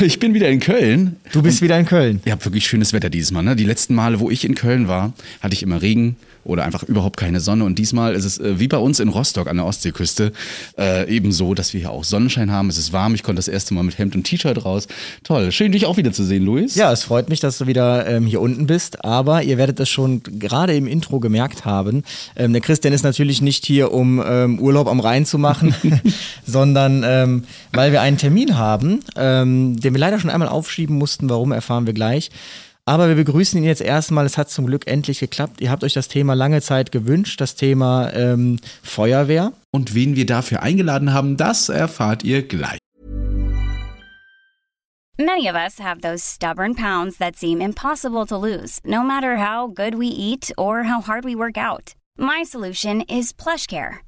Ich bin wieder in Köln. Du bist wieder in Köln. Ihr habt wirklich schönes Wetter dieses Mal. Ne? Die letzten Male, wo ich in Köln war, hatte ich immer Regen oder einfach überhaupt keine Sonne. Und diesmal ist es äh, wie bei uns in Rostock an der Ostseeküste äh, eben so, dass wir hier auch Sonnenschein haben. Es ist warm. Ich konnte das erste Mal mit Hemd und T-Shirt raus. Toll. Schön, dich auch wieder zu sehen, Luis. Ja, es freut mich, dass du wieder ähm, hier unten bist. Aber ihr werdet es schon gerade im Intro gemerkt haben. Ähm, der Christian ist natürlich nicht hier, um ähm, Urlaub am Rhein zu machen, sondern ähm, weil wir einen Termin haben, ähm, den wir leider schon einmal aufschieben mussten. Warum erfahren wir gleich. Aber wir begrüßen ihn jetzt erstmal. Es hat zum Glück endlich geklappt. Ihr habt euch das Thema lange Zeit gewünscht, das Thema ähm, Feuerwehr. Und wen wir dafür eingeladen haben, das erfahrt ihr gleich. Many of us have those stubborn pounds that seem impossible to lose, no matter how good we eat or how hard we work out. My solution is PlushCare.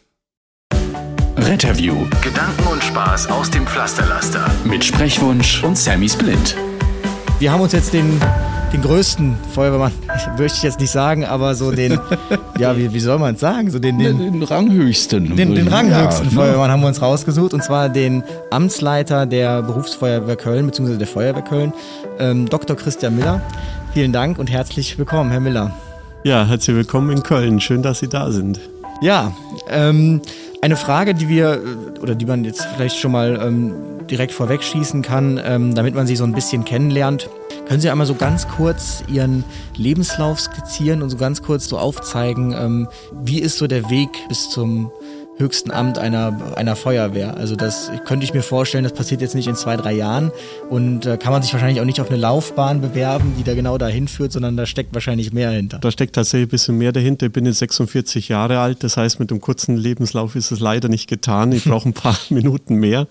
Retterview. Gedanken und Spaß aus dem Pflasterlaster. Mit Sprechwunsch und Sammy Split. Wir haben uns jetzt den, den größten Feuerwehrmann, möchte ich jetzt nicht sagen, aber so den, ja, wie, wie soll man es sagen? So den, den, Den Ranghöchsten. den, den ranghöchsten Ja, ne? Feuerwehrmann haben wir uns rausgesucht und zwar den Amtsleiter der Berufsfeuerwehr Köln bzw. der Feuerwehr Köln, ähm, Dr. Christian Miller. Vielen Dank und herzlich willkommen, Herr Miller. Ja, herzlich willkommen in Köln. Schön, dass Sie da sind. Ja, ähm, eine Frage, die wir oder die man jetzt vielleicht schon mal ähm, direkt vorwegschießen kann, ähm, damit man sie so ein bisschen kennenlernt. Können Sie einmal so ganz kurz Ihren Lebenslauf skizzieren und so ganz kurz so aufzeigen, ähm, wie ist so der Weg bis zum höchsten Amt einer, einer Feuerwehr? Also das könnte ich mir vorstellen, das passiert jetzt nicht in zwei, drei Jahren und äh, kann man sich wahrscheinlich auch nicht auf eine Laufbahn bewerben, die da genau dahin führt, sondern da steckt wahrscheinlich mehr hinter. Da steckt tatsächlich ein bisschen mehr dahinter. Ich bin jetzt 46 Jahre alt, das heißt, mit dem kurzen Lebenslauf ist es leider nicht getan. Ich brauche ein paar Minuten mehr.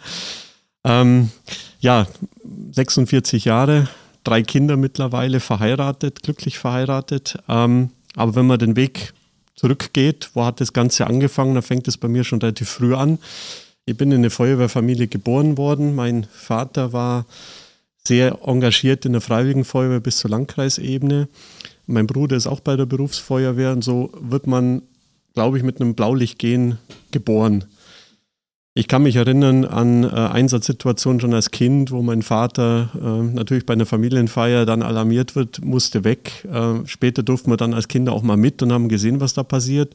Ähm, ja, 46 Jahre, drei Kinder mittlerweile, verheiratet, glücklich verheiratet. Ähm, aber wenn man den Weg zurückgeht, wo hat das Ganze angefangen, da fängt es bei mir schon relativ früh an. Ich bin in eine Feuerwehrfamilie geboren worden. Mein Vater war sehr engagiert in der Freiwilligen Feuerwehr bis zur Landkreisebene. Mein Bruder ist auch bei der Berufsfeuerwehr und so wird man, glaube ich, mit einem Blaulichtgehen geboren. Ich kann mich erinnern an äh, Einsatzsituationen schon als Kind, wo mein Vater äh, natürlich bei einer Familienfeier dann alarmiert wird, musste weg. Äh, später durften wir dann als Kinder auch mal mit und haben gesehen, was da passiert.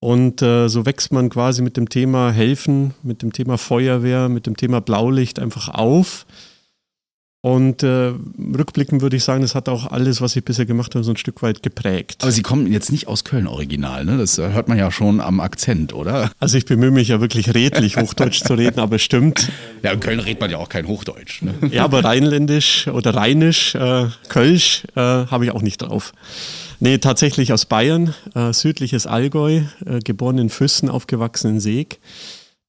Und äh, so wächst man quasi mit dem Thema Helfen, mit dem Thema Feuerwehr, mit dem Thema Blaulicht einfach auf. Und äh, rückblickend würde ich sagen, das hat auch alles, was ich bisher gemacht habe, so ein Stück weit geprägt. Aber Sie kommen jetzt nicht aus Köln original, ne? Das äh, hört man ja schon am Akzent, oder? Also ich bemühe mich ja wirklich redlich Hochdeutsch zu reden, aber stimmt. Ja, in Köln redet man ja auch kein Hochdeutsch. Ne? Ja, aber rheinländisch oder rheinisch, äh, Kölsch äh, habe ich auch nicht drauf. Nee, tatsächlich aus Bayern, äh, südliches Allgäu, äh, geboren in Füssen, aufgewachsen in Seeg.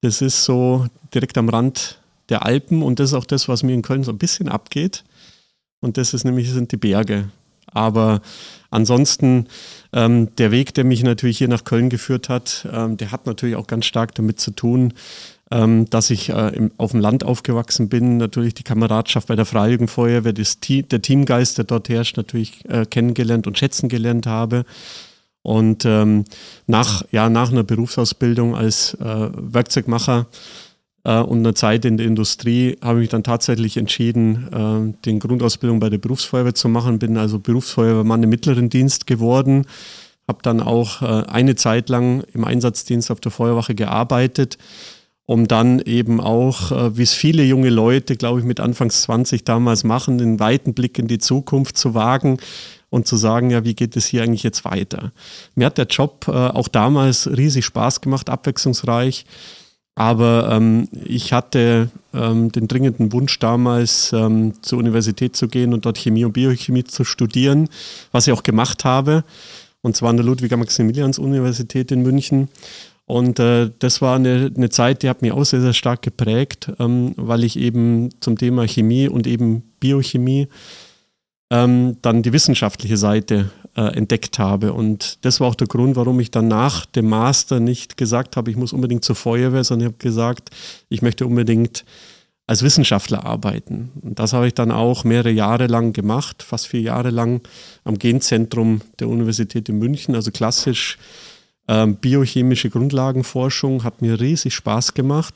Das ist so direkt am Rand der Alpen und das ist auch das, was mir in Köln so ein bisschen abgeht. Und das ist nämlich, sind die Berge. Aber ansonsten, ähm, der Weg, der mich natürlich hier nach Köln geführt hat, ähm, der hat natürlich auch ganz stark damit zu tun, ähm, dass ich äh, im, auf dem Land aufgewachsen bin, natürlich die Kameradschaft bei der Freiwilligen Feuerwehr, das Team, der Teamgeist, der dort herrscht, natürlich äh, kennengelernt und schätzen gelernt habe. Und ähm, nach, ja, nach einer Berufsausbildung als äh, Werkzeugmacher äh, und einer Zeit in der Industrie habe ich mich dann tatsächlich entschieden, äh, den Grundausbildung bei der Berufsfeuerwehr zu machen. Bin also Berufsfeuerwehrmann im mittleren Dienst geworden. Habe dann auch äh, eine Zeit lang im Einsatzdienst auf der Feuerwache gearbeitet, um dann eben auch, äh, wie es viele junge Leute, glaube ich, mit Anfangs 20 damals machen, den weiten Blick in die Zukunft zu wagen und zu sagen, ja, wie geht es hier eigentlich jetzt weiter? Mir hat der Job äh, auch damals riesig Spaß gemacht, abwechslungsreich. Aber ähm, ich hatte ähm, den dringenden Wunsch damals ähm, zur Universität zu gehen und dort Chemie und Biochemie zu studieren, was ich auch gemacht habe. Und zwar an der Ludwig-Maximilians-Universität in München. Und äh, das war eine, eine Zeit, die hat mich auch sehr, sehr stark geprägt, ähm, weil ich eben zum Thema Chemie und eben Biochemie ähm, dann die wissenschaftliche Seite äh, entdeckt habe. Und das war auch der Grund, warum ich dann nach dem Master nicht gesagt habe, ich muss unbedingt zur Feuerwehr, sondern ich habe gesagt, ich möchte unbedingt als Wissenschaftler arbeiten. Und das habe ich dann auch mehrere Jahre lang gemacht, fast vier Jahre lang am Genzentrum der Universität in München, also klassisch ähm, biochemische Grundlagenforschung, hat mir riesig Spaß gemacht.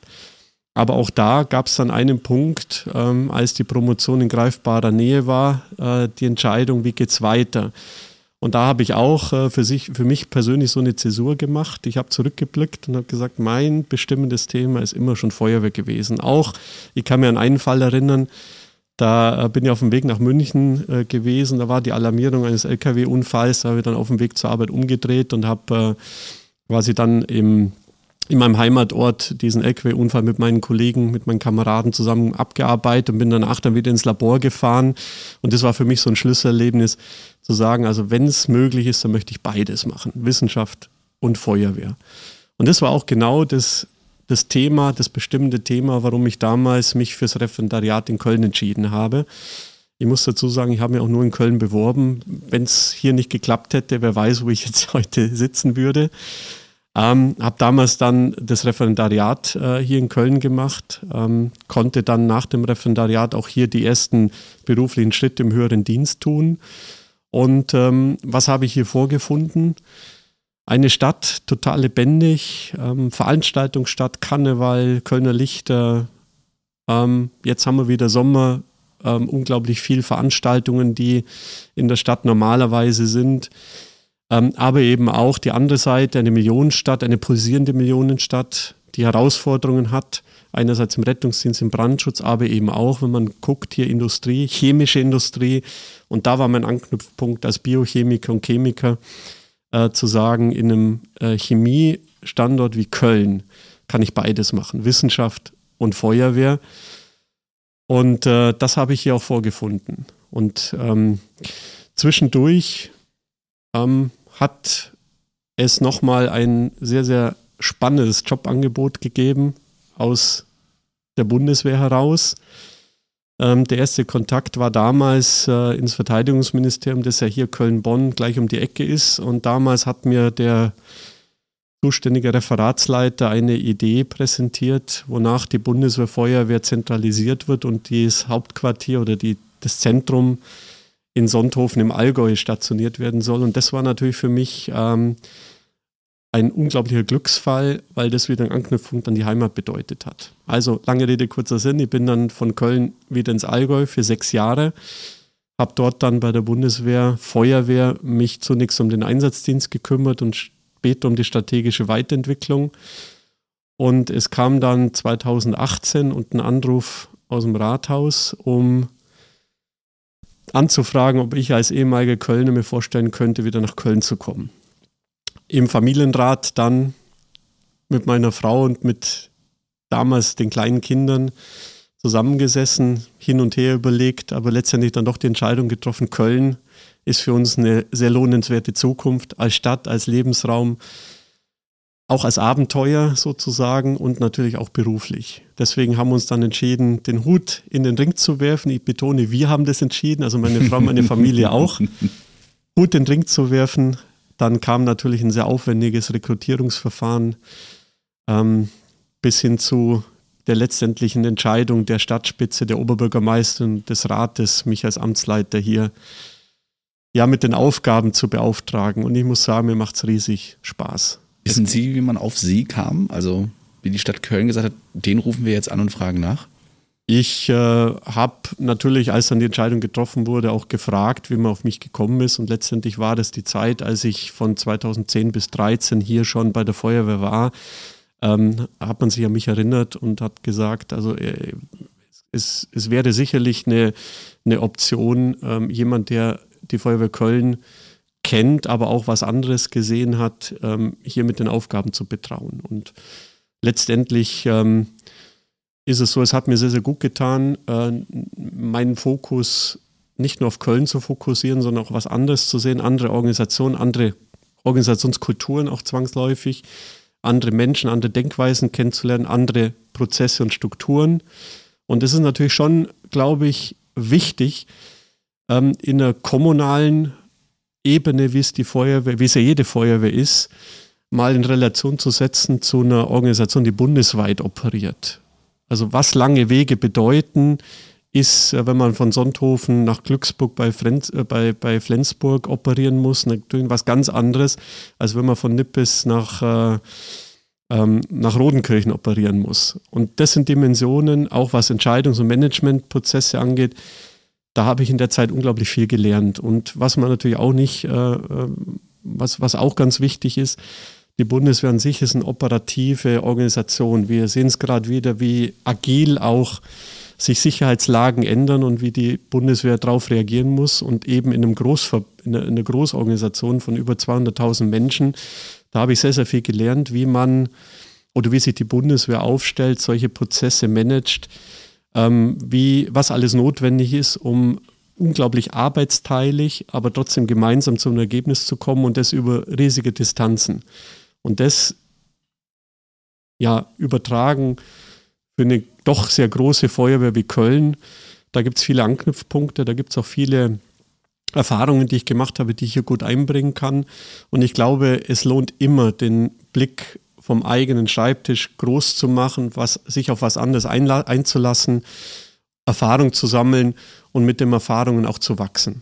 Aber auch da gab es dann einen Punkt, ähm, als die Promotion in greifbarer Nähe war, äh, die Entscheidung, wie geht es weiter. Und da habe ich auch äh, für, sich, für mich persönlich so eine Zäsur gemacht. Ich habe zurückgeblickt und habe gesagt, mein bestimmendes Thema ist immer schon Feuerwehr gewesen. Auch, ich kann mir an einen Fall erinnern, da äh, bin ich auf dem Weg nach München äh, gewesen, da war die Alarmierung eines Lkw-Unfalls, da habe ich dann auf dem Weg zur Arbeit umgedreht und habe quasi dann im in meinem Heimatort diesen LKW-Unfall mit meinen Kollegen, mit meinen Kameraden zusammen abgearbeitet und bin danach dann wieder ins Labor gefahren. Und das war für mich so ein Schlüsselerlebnis, zu sagen, also wenn es möglich ist, dann möchte ich beides machen, Wissenschaft und Feuerwehr. Und das war auch genau das, das Thema, das bestimmte Thema, warum ich damals mich fürs Referendariat in Köln entschieden habe. Ich muss dazu sagen, ich habe mich auch nur in Köln beworben. Wenn es hier nicht geklappt hätte, wer weiß, wo ich jetzt heute sitzen würde. Ähm, habe damals dann das Referendariat äh, hier in Köln gemacht, ähm, konnte dann nach dem Referendariat auch hier die ersten beruflichen Schritte im höheren Dienst tun. Und ähm, was habe ich hier vorgefunden? Eine Stadt, total lebendig, ähm, Veranstaltungsstadt, Karneval, Kölner Lichter. Ähm, jetzt haben wir wieder Sommer, ähm, unglaublich viele Veranstaltungen, die in der Stadt normalerweise sind. Ähm, aber eben auch die andere Seite, eine Millionenstadt, eine pulsierende Millionenstadt, die Herausforderungen hat, einerseits im Rettungsdienst, im Brandschutz, aber eben auch, wenn man guckt, hier Industrie, chemische Industrie. Und da war mein Anknüpfpunkt als Biochemiker und Chemiker äh, zu sagen, in einem äh, Chemiestandort wie Köln kann ich beides machen, Wissenschaft und Feuerwehr. Und äh, das habe ich hier auch vorgefunden. Und ähm, zwischendurch ähm, hat es nochmal ein sehr, sehr spannendes Jobangebot gegeben aus der Bundeswehr heraus. Ähm, der erste Kontakt war damals äh, ins Verteidigungsministerium, das ja hier Köln-Bonn gleich um die Ecke ist. Und damals hat mir der zuständige Referatsleiter eine Idee präsentiert, wonach die Bundeswehrfeuerwehr zentralisiert wird und das Hauptquartier oder die, das Zentrum in Sonthofen im Allgäu stationiert werden soll. Und das war natürlich für mich ähm, ein unglaublicher Glücksfall, weil das wieder einen Anknüpfpunkt an die Heimat bedeutet hat. Also lange Rede, kurzer Sinn. Ich bin dann von Köln wieder ins Allgäu für sechs Jahre, habe dort dann bei der Bundeswehr Feuerwehr mich zunächst um den Einsatzdienst gekümmert und später um die strategische Weiterentwicklung. Und es kam dann 2018 und ein Anruf aus dem Rathaus, um anzufragen, ob ich als ehemaliger Kölner mir vorstellen könnte, wieder nach Köln zu kommen. Im Familienrat dann mit meiner Frau und mit damals den kleinen Kindern zusammengesessen, hin und her überlegt, aber letztendlich dann doch die Entscheidung getroffen, Köln ist für uns eine sehr lohnenswerte Zukunft als Stadt, als Lebensraum auch als Abenteuer sozusagen und natürlich auch beruflich. Deswegen haben wir uns dann entschieden, den Hut in den Ring zu werfen. Ich betone, wir haben das entschieden, also meine Frau, meine Familie auch. Hut in den Ring zu werfen. Dann kam natürlich ein sehr aufwendiges Rekrutierungsverfahren ähm, bis hin zu der letztendlichen Entscheidung der Stadtspitze, der Oberbürgermeister und des Rates, mich als Amtsleiter hier ja mit den Aufgaben zu beauftragen. Und ich muss sagen, mir macht es riesig Spaß. Wissen Sie, wie man auf Sie kam? Also wie die Stadt Köln gesagt hat, den rufen wir jetzt an und fragen nach? Ich äh, habe natürlich, als dann die Entscheidung getroffen wurde, auch gefragt, wie man auf mich gekommen ist. Und letztendlich war das die Zeit, als ich von 2010 bis 2013 hier schon bei der Feuerwehr war, ähm, hat man sich an mich erinnert und hat gesagt, also äh, es, es wäre sicherlich eine, eine Option, ähm, jemand, der die Feuerwehr Köln kennt, aber auch was anderes gesehen hat, ähm, hier mit den Aufgaben zu betrauen. Und letztendlich ähm, ist es so, es hat mir sehr, sehr gut getan, äh, meinen Fokus nicht nur auf Köln zu fokussieren, sondern auch was anderes zu sehen, andere Organisationen, andere Organisationskulturen auch zwangsläufig, andere Menschen, andere Denkweisen kennenzulernen, andere Prozesse und Strukturen. Und das ist natürlich schon, glaube ich, wichtig, ähm, in einer kommunalen Ebene, wie es die Feuerwehr, wie es ja jede Feuerwehr ist, mal in Relation zu setzen zu einer Organisation, die bundesweit operiert. Also was lange Wege bedeuten, ist, äh, wenn man von Sonthofen nach Glücksburg bei, Frenz, äh, bei, bei Flensburg operieren muss, natürlich was ganz anderes, als wenn man von Nippes nach, äh, ähm, nach Rodenkirchen operieren muss. Und das sind Dimensionen, auch was Entscheidungs- und Managementprozesse angeht, da habe ich in der Zeit unglaublich viel gelernt. Und was man natürlich auch nicht, äh, äh was, was auch ganz wichtig ist, die Bundeswehr an sich ist eine operative Organisation. Wir sehen es gerade wieder, wie agil auch sich Sicherheitslagen ändern und wie die Bundeswehr darauf reagieren muss und eben in, einem Großver in einer Großorganisation von über 200.000 Menschen, da habe ich sehr, sehr viel gelernt, wie man oder wie sich die Bundeswehr aufstellt, solche Prozesse managt, ähm, wie, was alles notwendig ist, um unglaublich arbeitsteilig, aber trotzdem gemeinsam zu einem Ergebnis zu kommen und das über riesige Distanzen. Und das ja übertragen für eine doch sehr große Feuerwehr wie Köln. Da gibt es viele Anknüpfpunkte, da gibt es auch viele Erfahrungen, die ich gemacht habe, die ich hier gut einbringen kann. Und ich glaube, es lohnt immer, den Blick vom eigenen Schreibtisch groß zu machen, was, sich auf was anderes einzulassen, Erfahrung zu sammeln und mit den Erfahrungen auch zu wachsen.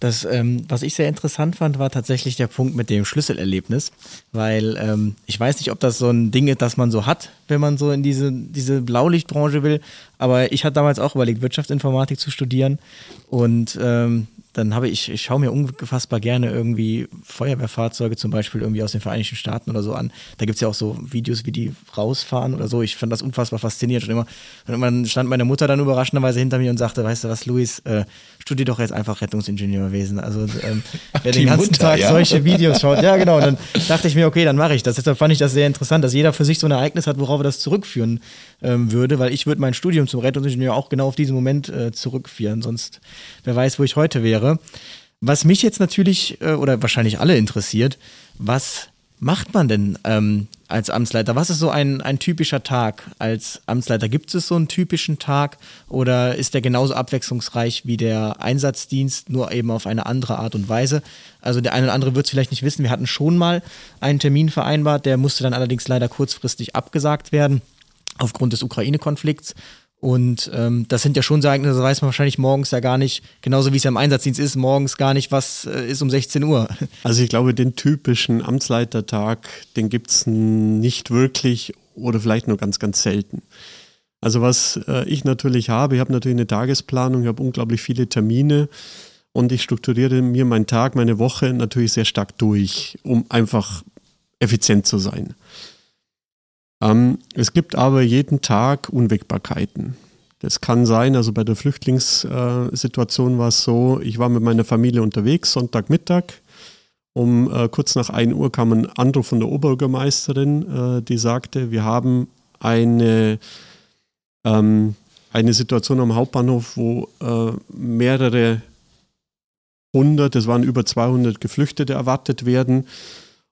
Das, ähm, was ich sehr interessant fand, war tatsächlich der Punkt mit dem Schlüsselerlebnis, weil ähm, ich weiß nicht, ob das so ein Ding ist, das man so hat, wenn man so in diese, diese Blaulichtbranche will, aber ich hatte damals auch überlegt, Wirtschaftsinformatik zu studieren und ähm, dann habe ich, ich schaue mir unfassbar gerne irgendwie Feuerwehrfahrzeuge zum Beispiel irgendwie aus den Vereinigten Staaten oder so an. Da gibt es ja auch so Videos, wie die rausfahren oder so. Ich fand das unfassbar faszinierend. Und immer, und irgendwann stand meine Mutter dann überraschenderweise hinter mir und sagte, weißt du was, Luis, äh, studier doch jetzt einfach Rettungsingenieurwesen. Also ähm, wer den ganzen Mutter, Tag ja? solche Videos schaut, ja genau. Und dann dachte ich mir, okay, dann mache ich das. Deshalb fand ich das sehr interessant, dass jeder für sich so ein Ereignis hat, worauf er das zurückführen ähm, würde, weil ich würde mein Studium zum Rettungsingenieur auch genau auf diesen Moment äh, zurückführen. Sonst, wer weiß, wo ich heute wäre wäre. Was mich jetzt natürlich äh, oder wahrscheinlich alle interessiert, was macht man denn ähm, als Amtsleiter? Was ist so ein, ein typischer Tag als Amtsleiter? Gibt es so einen typischen Tag oder ist der genauso abwechslungsreich wie der Einsatzdienst, nur eben auf eine andere Art und Weise? Also der eine oder andere wird es vielleicht nicht wissen. Wir hatten schon mal einen Termin vereinbart, der musste dann allerdings leider kurzfristig abgesagt werden aufgrund des Ukraine-Konflikts. Und ähm, das sind ja schon Ereignisse, das weiß man wahrscheinlich morgens ja gar nicht, genauso wie es ja im Einsatzdienst ist, morgens gar nicht, was äh, ist um 16 Uhr. Also ich glaube, den typischen Amtsleitertag, den gibt es nicht wirklich oder vielleicht nur ganz, ganz selten. Also was äh, ich natürlich habe, ich habe natürlich eine Tagesplanung, ich habe unglaublich viele Termine und ich strukturiere mir meinen Tag, meine Woche natürlich sehr stark durch, um einfach effizient zu sein. Ähm, es gibt aber jeden Tag Unwägbarkeiten. Das kann sein, also bei der Flüchtlingssituation war es so, ich war mit meiner Familie unterwegs, Sonntagmittag. Um äh, kurz nach 1 Uhr kam ein Anruf von der Oberbürgermeisterin, äh, die sagte, wir haben eine, ähm, eine Situation am Hauptbahnhof, wo äh, mehrere hundert, es waren über 200 Geflüchtete erwartet werden.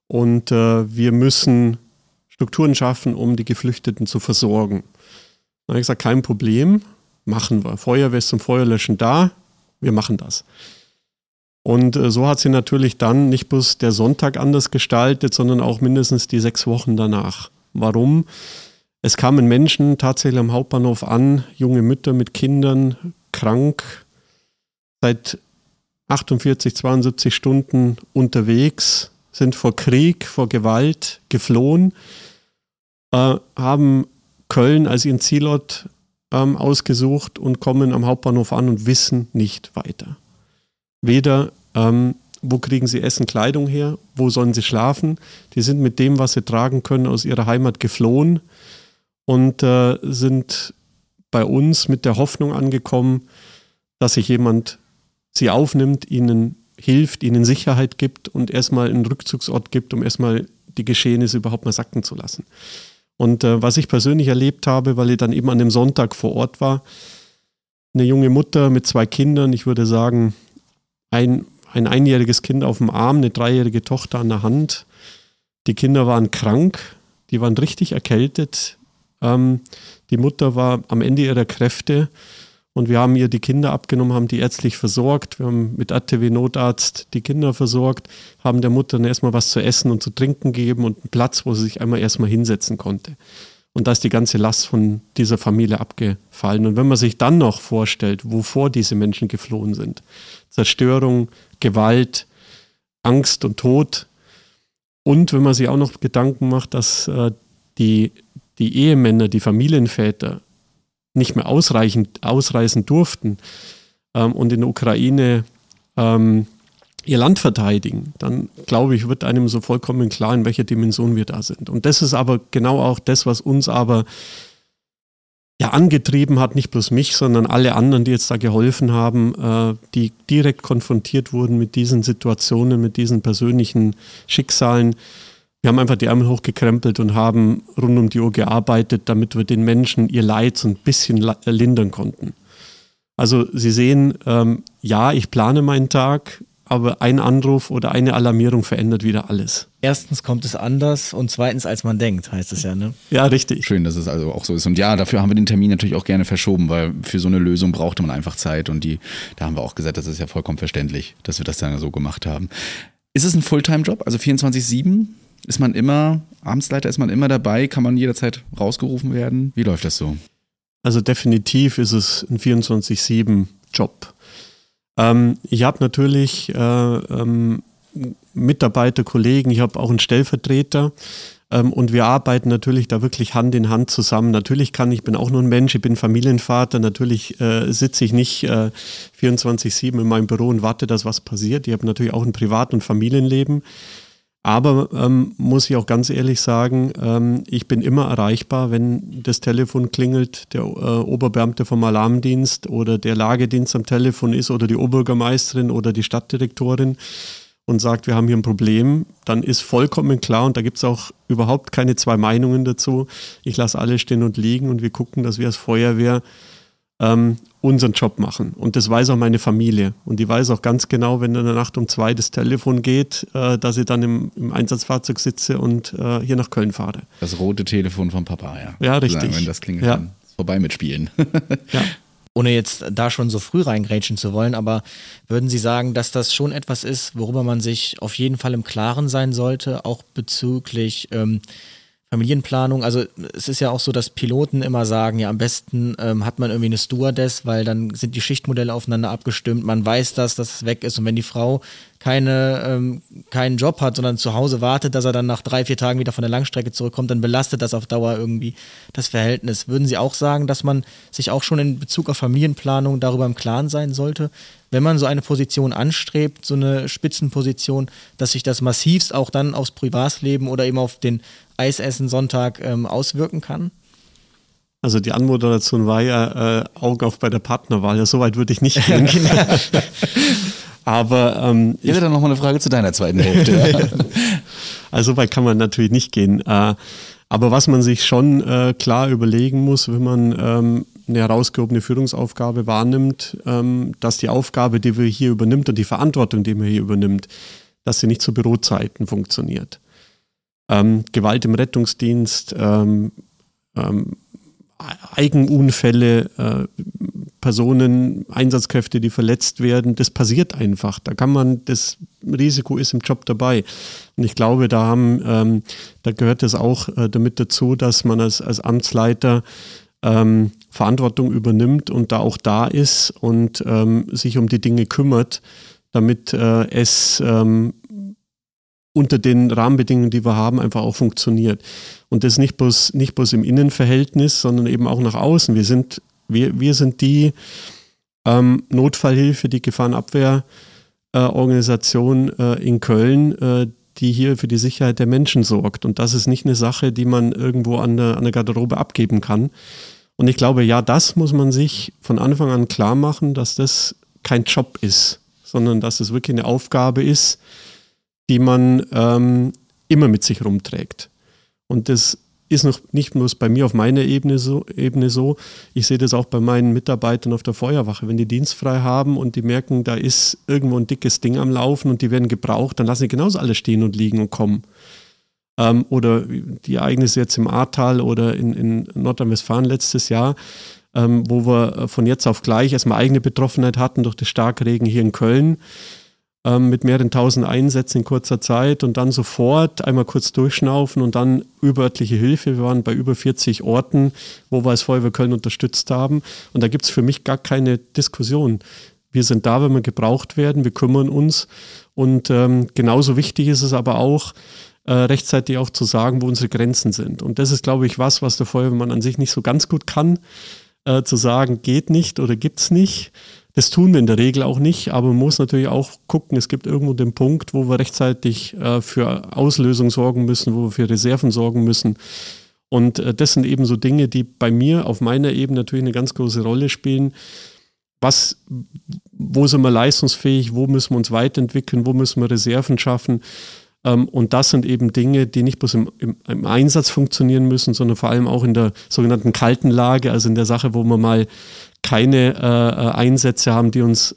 Und äh, wir müssen Strukturen schaffen, um die Geflüchteten zu versorgen. Dann habe ich gesagt, kein Problem, machen wir. Feuerwehr ist zum Feuerlöschen da, wir machen das. Und äh, so hat sie natürlich dann nicht bloß der Sonntag anders gestaltet, sondern auch mindestens die sechs Wochen danach. Warum? Es kamen Menschen tatsächlich am Hauptbahnhof an, junge Mütter mit Kindern, krank, seit 48, 72 Stunden unterwegs, sind vor Krieg, vor Gewalt geflohen äh, haben Köln als ihren Zielort ähm, ausgesucht und kommen am Hauptbahnhof an und wissen nicht weiter. Weder, ähm, wo kriegen sie Essen, Kleidung her, wo sollen sie schlafen. Die sind mit dem, was sie tragen können, aus ihrer Heimat geflohen und äh, sind bei uns mit der Hoffnung angekommen, dass sich jemand sie aufnimmt, ihnen hilft, ihnen Sicherheit gibt und erstmal einen Rückzugsort gibt, um erstmal die Geschehnisse überhaupt mal sacken zu lassen. Und äh, was ich persönlich erlebt habe, weil ich dann eben an dem Sonntag vor Ort war, eine junge Mutter mit zwei Kindern, ich würde sagen, ein, ein einjähriges Kind auf dem Arm, eine dreijährige Tochter an der Hand. Die Kinder waren krank, die waren richtig erkältet. Ähm, die Mutter war am Ende ihrer Kräfte Und wir haben ihr die Kinder abgenommen, haben die ärztlich versorgt. Wir haben mit ATW Notarzt die Kinder versorgt, haben der Mutter dann erstmal was zu essen und zu trinken gegeben und einen Platz, wo sie sich einmal erstmal hinsetzen konnte. Und da ist die ganze Last von dieser Familie abgefallen. Und wenn man sich dann noch vorstellt, wovor diese Menschen geflohen sind, Zerstörung, Gewalt, Angst und Tod, und wenn man sich auch noch Gedanken macht, dass äh, die, die Ehemänner, die Familienväter nicht mehr ausreichend, ausreisen durften ähm, und in der Ukraine ähm, ihr Land verteidigen, dann glaube ich, wird einem so vollkommen klar, in welcher Dimension wir da sind. Und das ist aber genau auch das, was uns aber ja angetrieben hat, nicht bloß mich, sondern alle anderen, die jetzt da geholfen haben, äh, die direkt konfrontiert wurden mit diesen Situationen, mit diesen persönlichen Schicksalen. Wir haben einfach die Ärmel hochgekrempelt und haben rund um die Uhr gearbeitet, damit wir den Menschen ihr Leid so ein bisschen lindern konnten. Also Sie sehen, ähm, ja, ich plane meinen Tag, aber ein Anruf oder eine Alarmierung verändert wieder alles. Erstens kommt es anders und zweitens als man denkt, heißt es ja, ne? Ja, richtig. Schön, dass es also auch so ist. Und ja, dafür haben wir den Termin natürlich auch gerne verschoben, weil für so eine Lösung brauchte man einfach Zeit und die, da haben wir auch gesagt, das ist ja vollkommen verständlich, dass wir das dann so gemacht haben. Ist es ein Fulltime-Job, also 24-7? Ist man immer, Amtsleiter ist man immer dabei? Kann man jederzeit rausgerufen werden? Wie läuft das so? Also definitiv ist es ein 24-7-Job. Ähm, ich habe natürlich äh, ähm, Mitarbeiter, Kollegen, ich habe auch einen Stellvertreter ähm, und wir arbeiten natürlich da wirklich Hand in Hand zusammen. Natürlich kann ich, bin auch nur ein Mensch, ich bin Familienvater, natürlich äh, sitze ich nicht äh, 24-7 in meinem Büro und warte, dass was passiert. Ich habe natürlich auch ein Privat- und Familienleben. Aber ähm, muss ich auch ganz ehrlich sagen, ähm, ich bin immer erreichbar, wenn das Telefon klingelt, der äh, Oberbeamte vom Alarmdienst oder der Lagedienst am Telefon ist oder die Oberbürgermeisterin oder die Stadtdirektorin und sagt, wir haben hier ein Problem, dann ist vollkommen klar und da gibt es auch überhaupt keine zwei Meinungen dazu. Ich lasse alle stehen und liegen und wir gucken, dass wir als Feuerwehr ähm, unseren Job machen. Und das weiß auch meine Familie. Und die weiß auch ganz genau, wenn in der Nacht um zwei das Telefon geht, äh, dass ich dann im, im, Einsatzfahrzeug sitze und äh, hier nach Köln fahre. Das rote Telefon vom Papa, ja. Ja, richtig. Sagen, wenn das klingelt, ja. dann vorbei mitspielen. ja. Ohne jetzt da schon so früh reingrätschen zu wollen, aber würden Sie sagen, dass das schon etwas ist, worüber man sich auf jeden Fall im Klaren sein sollte, auch bezüglich ähm, Familienplanung, also es ist ja auch so, dass Piloten immer sagen, ja am besten ähm, hat man irgendwie eine Stewardess, weil dann sind die Schichtmodelle aufeinander abgestimmt, man weiß das, dass es weg ist. Und wenn die Frau keine, ähm, keinen Job hat, sondern zu Hause wartet, dass er dann nach drei, vier Tagen wieder von der Langstrecke zurückkommt, dann belastet das auf Dauer irgendwie das Verhältnis. Würden Sie auch sagen, dass man sich auch schon in Bezug auf Familienplanung darüber im Klaren sein sollte, wenn man so eine Position anstrebt, so eine Spitzenposition, dass sich das massivst auch dann aufs Privatleben oder eben auf den Eisessen Sonntag ähm, auswirken kann? Also die Anmoderation war ja äh, Augen auf bei der Partnerwahl. Ja, so weit würde ich nicht gehen. Genau. Aber ähm, ich hätte dann noch mal eine Frage zu deiner zweiten Hälfte. also so weit kann man natürlich nicht gehen. Äh, aber was man sich schon äh, klar überlegen muss, wenn man ähm, eine herausgehobene Führungsaufgabe wahrnimmt, ähm, dass die Aufgabe, die wir hier übernimmt und die Verantwortung, die man hier übernimmt, dass sie nicht zu Bürozeiten funktioniert. Ähm, Gewalt im Rettungsdienst, ähm, ähm, Eigenunfälle, äh, Personen, Einsatzkräfte, die verletzt werden, das passiert einfach. Da kann man, das Risiko ist im Job dabei. Und ich glaube, da haben, ähm, da gehört es auch äh, damit dazu, dass man als, als Amtsleiter ähm, Verantwortung übernimmt und da auch da ist und ähm, sich um die Dinge kümmert, damit äh, es ähm, unter den Rahmenbedingungen, die wir haben, einfach auch funktioniert. Und das nicht bloß, nicht bloß im Innenverhältnis, sondern eben auch nach außen. Wir sind, wir, wir sind die ähm, Notfallhilfe, die Gefahrenabwehrorganisation äh, äh, in Köln, äh, die hier für die Sicherheit der Menschen sorgt. Und das ist nicht eine Sache, die man irgendwo an der, an der Garderobe abgeben kann. Und ich glaube, ja, das muss man sich von Anfang an klar machen, dass das kein Job ist, sondern dass es wirklich eine Aufgabe ist, die man ähm, immer mit sich rumträgt. Und das ist noch nicht bloß bei mir auf meiner Ebene so, Ebene so. Ich sehe das auch bei meinen Mitarbeitern auf der Feuerwache. Wenn die dienstfrei haben und die merken, da ist irgendwo ein dickes Ding am Laufen und die werden gebraucht, dann lassen sie genauso alle stehen und liegen und kommen. Ähm, oder die Ereignisse jetzt im Ahrtal oder in, in Nordrhein-Westfalen letztes Jahr. ähm, wo wir von jetzt auf gleich erstmal eigene Betroffenheit hatten durch den Starkregen hier in Köln ähm, mit mehreren tausend Einsätzen in kurzer Zeit und dann sofort einmal kurz durchschnaufen und dann überörtliche Hilfe. Wir waren bei über 40 Orten, wo wir als Feuerwehr Köln unterstützt haben. Und da gibt es für mich gar keine Diskussion. Wir sind da, wenn wir gebraucht werden, wir kümmern uns. Und ähm, genauso wichtig ist es aber auch, äh, rechtzeitig auch zu sagen, wo unsere Grenzen sind. Und das ist, glaube ich, was, was der Feuerwehrmann an sich nicht so ganz gut kann, äh, zu sagen, geht nicht oder gibt's nicht. Das tun wir in der Regel auch nicht, aber man muss natürlich auch gucken, es gibt irgendwo den Punkt, wo wir rechtzeitig äh, für Auslösung sorgen müssen, wo wir für Reserven sorgen müssen. Und äh, das sind eben so Dinge, die bei mir auf meiner Ebene natürlich eine ganz große Rolle spielen. Was, wo sind wir leistungsfähig, wo müssen wir uns weiterentwickeln, wo müssen wir Reserven schaffen? Ähm, und das sind eben Dinge, die nicht bloß im, im, im, Einsatz funktionieren müssen, sondern vor allem auch in der sogenannten kalten Lage, also in der Sache, wo wir mal keine äh, Einsätze haben, die uns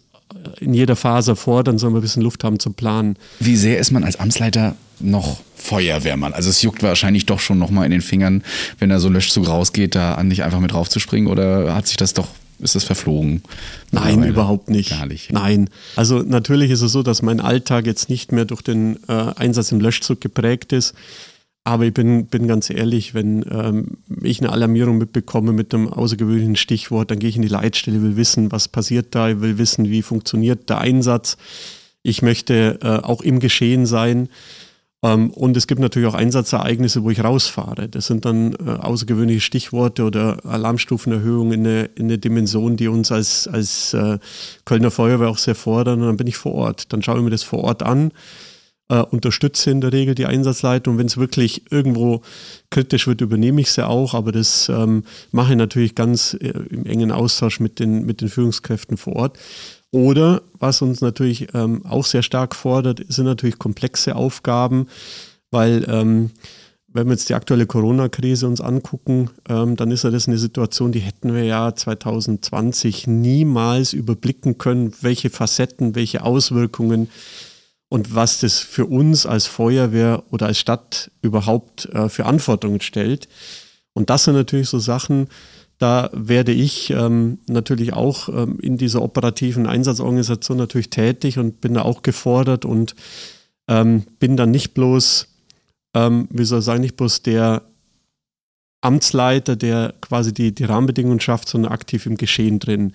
in jeder Phase fordern, sondern wir ein bisschen Luft haben zum Planen. Wie sehr ist man als Amtsleiter noch Feuerwehrmann? Also es juckt wahrscheinlich doch schon nochmal in den Fingern, wenn da so Löschzug rausgeht, da an dich einfach mit raufzuspringen oder hat sich das doch ist das verflogen? Nein, überhaupt nicht. Gar nicht. Nein. Also natürlich ist es so, dass mein Alltag jetzt nicht mehr durch den äh, Einsatz im Löschzug geprägt ist. Aber ich bin, bin ganz ehrlich, wenn ähm, ich eine Alarmierung mitbekomme mit einem außergewöhnlichen Stichwort, dann gehe ich in die Leitstelle, will wissen, was passiert da, ich will wissen, wie funktioniert der Einsatz. Ich möchte äh, auch im Geschehen sein. Ähm, und es gibt natürlich auch Einsatzereignisse, wo ich rausfahre. Das sind dann äh, außergewöhnliche Stichworte oder Alarmstufenerhöhungen in eine, in eine Dimension, die uns als, als äh, Kölner Feuerwehr auch sehr fordern. Und dann bin ich vor Ort. Dann schaue ich mir das vor Ort an äh, unterstütze in der Regel die Einsatzleitung. Wenn es wirklich irgendwo kritisch wird, übernehme ich sie auch, aber das ähm, mache ich natürlich ganz äh, im engen Austausch mit den, mit den Führungskräften vor Ort. Oder was uns natürlich ähm, auch sehr stark fordert, sind natürlich komplexe Aufgaben, weil ähm, wenn wir jetzt die aktuelle Corona-Krise uns angucken, ähm, dann ist ja das eine Situation, die hätten wir ja 2020 niemals überblicken können, welche Facetten, welche Auswirkungen und was das für uns als Feuerwehr oder als Stadt überhaupt äh, für Anforderungen stellt. Und das sind natürlich so Sachen, da werde ich ähm, natürlich auch ähm, in dieser operativen Einsatzorganisation natürlich tätig und bin da auch gefordert und ähm, bin dann nicht bloß, ähm, wie soll ich sagen, nicht bloß der Amtsleiter, der quasi die, die Rahmenbedingungen schafft, sondern aktiv im Geschehen drin.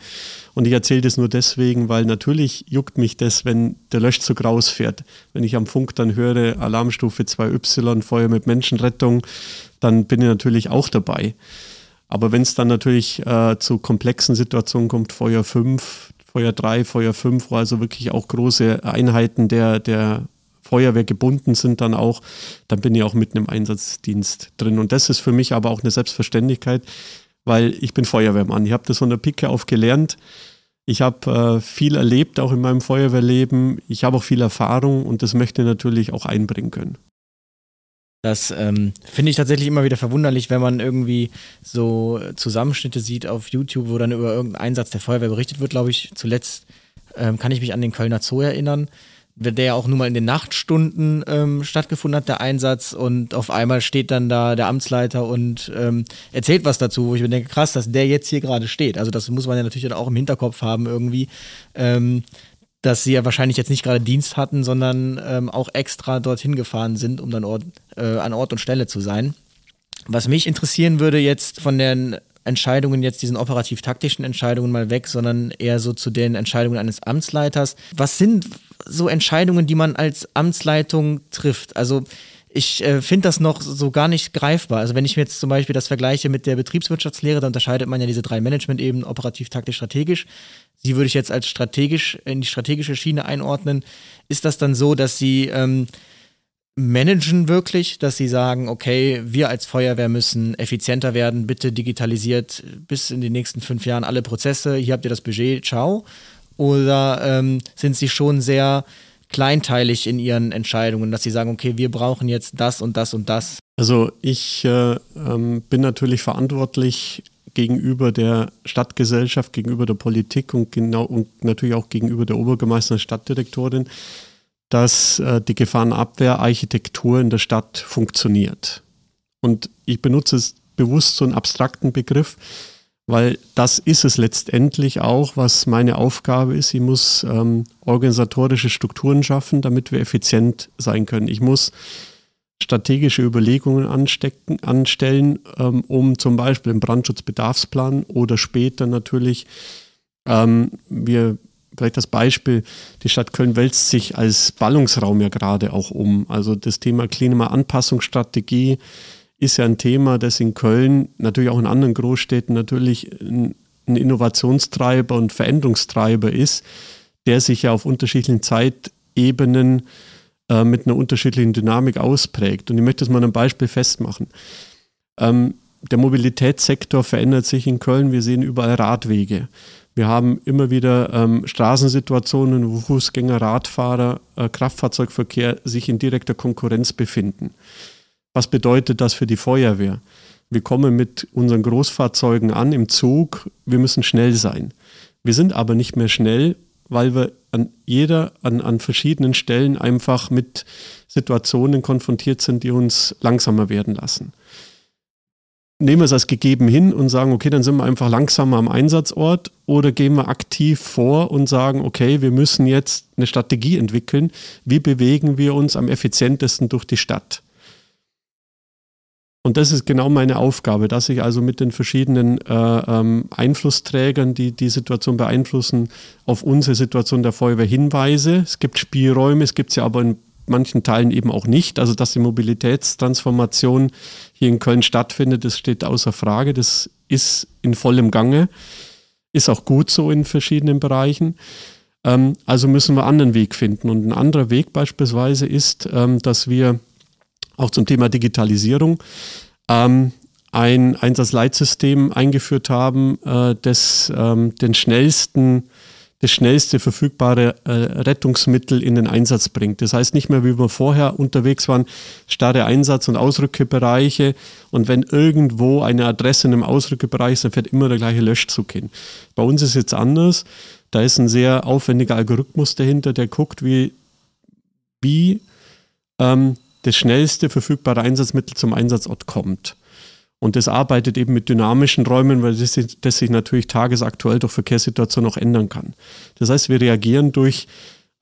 Und ich erzähle das nur deswegen, weil natürlich juckt mich das, wenn der Löschzug rausfährt. Wenn ich am Funk dann höre, Alarmstufe 2Y, Feuer mit Menschenrettung, dann bin ich natürlich auch dabei. Aber wenn es dann natürlich äh, zu komplexen Situationen kommt, Feuer 5, Feuer 3, Feuer 5, wo also wirklich auch große Einheiten der, der Feuerwehr gebunden sind dann auch, dann bin ich auch mitten im Einsatzdienst drin. Und das ist für mich aber auch eine Selbstverständlichkeit, weil ich bin Feuerwehrmann. Ich habe das von der Picke auf gelernt. Ich habe äh, viel erlebt, auch in meinem Feuerwehrleben. Ich habe auch viel Erfahrung und das möchte ich natürlich auch einbringen können. Das ähm, finde ich tatsächlich immer wieder verwunderlich, wenn man irgendwie so Zusammenschnitte sieht auf YouTube, wo dann über irgendeinen Einsatz der Feuerwehr berichtet wird, glaube ich. Zuletzt ähm, kann ich mich an den Kölner Zoo erinnern der ja auch nur mal in den Nachtstunden ähm, stattgefunden hat, der Einsatz. Und auf einmal steht dann da der Amtsleiter und ähm, erzählt was dazu, wo ich mir denke, krass, dass der jetzt hier gerade steht. Also das muss man ja natürlich dann auch im Hinterkopf haben irgendwie. Ähm, dass sie ja wahrscheinlich jetzt nicht gerade Dienst hatten, sondern ähm, auch extra dorthin gefahren sind, um dann Ort, äh, an Ort und Stelle zu sein. Was mich interessieren würde jetzt von den Entscheidungen, jetzt diesen operativ-taktischen Entscheidungen mal weg, sondern eher so zu den Entscheidungen eines Amtsleiters. Was sind so Entscheidungen, die man als Amtsleitung trifft. Also ich äh, finde das noch so gar nicht greifbar. Also wenn ich mir jetzt zum Beispiel das vergleiche mit der Betriebswirtschaftslehre, da unterscheidet man ja diese drei Management-Ebenen, operativ, taktisch, strategisch. Sie würde ich jetzt als strategisch in die strategische Schiene einordnen. Ist das dann so, dass Sie ähm, managen wirklich, dass Sie sagen, okay, wir als Feuerwehr müssen effizienter werden, bitte digitalisiert bis in die nächsten fünf Jahren alle Prozesse, hier habt ihr das Budget, ciao. Oder ähm, sind sie schon sehr kleinteilig in ihren Entscheidungen, dass sie sagen, okay, wir brauchen jetzt das und das und das? Also ich äh, ähm, bin natürlich verantwortlich gegenüber der Stadtgesellschaft, gegenüber der Politik und genau und natürlich auch gegenüber der Obergemeister Stadtdirektorin, dass äh, die Gefahrenabwehrarchitektur in der Stadt funktioniert. Und ich benutze es bewusst so einen abstrakten Begriff, weil das ist es letztendlich auch, was meine Aufgabe ist. Ich muss ähm, organisatorische Strukturen schaffen, damit wir effizient sein können. Ich muss strategische Überlegungen anstecken, anstellen, ähm, um zum Beispiel einen Brandschutzbedarfsplan oder später natürlich, ähm, wir vielleicht das Beispiel, die Stadt Köln wälzt sich als Ballungsraum ja gerade auch um. Also das Thema Klimaanpassungsstrategie ist ja ein Thema, das in Köln, natürlich auch in anderen Großstädten natürlich ein, Innovationstreiber und Veränderungstreiber ist, der sich ja auf unterschiedlichen Zeitebenen äh, mit einer unterschiedlichen Dynamik ausprägt. Und ich möchte das mal an einem Beispiel festmachen. Ähm, der Mobilitätssektor verändert sich in Köln. Wir sehen überall Radwege. Wir haben immer wieder ähm, Straßensituationen, wo Fußgänger, Radfahrer, äh, Kraftfahrzeugverkehr sich in direkter Konkurrenz befinden. Was bedeutet das für die Feuerwehr? Wir kommen mit unseren Großfahrzeugen an im Zug, wir müssen schnell sein. Wir sind aber nicht mehr schnell, weil wir an jeder, an, an verschiedenen Stellen einfach mit Situationen konfrontiert sind, die uns langsamer werden lassen. Nehmen wir es als gegeben hin und sagen, okay, dann sind wir einfach langsamer am Einsatzort oder gehen wir aktiv vor und sagen, okay, wir müssen jetzt eine Strategie entwickeln, wie bewegen wir uns am effizientesten durch die Stadt. Und das ist genau meine Aufgabe, dass ich also mit den verschiedenen äh, ähm, Einflussträgern, die die Situation beeinflussen, auf unsere Situation der Feuerwehr hinweise. Es gibt Spielräume, es gibt sie aber in manchen Teilen eben auch nicht. Also dass die Mobilitätstransformation hier in Köln stattfindet, das steht außer Frage. Das ist in vollem Gange, ist auch gut so in verschiedenen Bereichen. Ähm, also müssen wir einen anderen Weg finden. Und ein anderer Weg beispielsweise ist, ähm, dass wir auch zum Thema Digitalisierung, ähm, ein Einsatzleitsystem eingeführt haben, äh, das ähm, den schnellsten das schnellste verfügbare äh, Rettungsmittel in den Einsatz bringt. Das heißt nicht mehr, wie wir vorher unterwegs waren, starre Einsatz- und Ausrückebereiche und wenn irgendwo eine Adresse in einem Ausrückebereich ist, dann fährt immer der gleiche Löschzug hin. Bei uns ist jetzt anders. Da ist ein sehr aufwendiger Algorithmus dahinter, der guckt, wie, wie ähm, das schnellste verfügbare Einsatzmittel zum Einsatzort kommt. Und das arbeitet eben mit dynamischen Räumen, weil das, das sich natürlich tagesaktuell durch Verkehrssituationen auch ändern kann. Das heißt, wir reagieren durch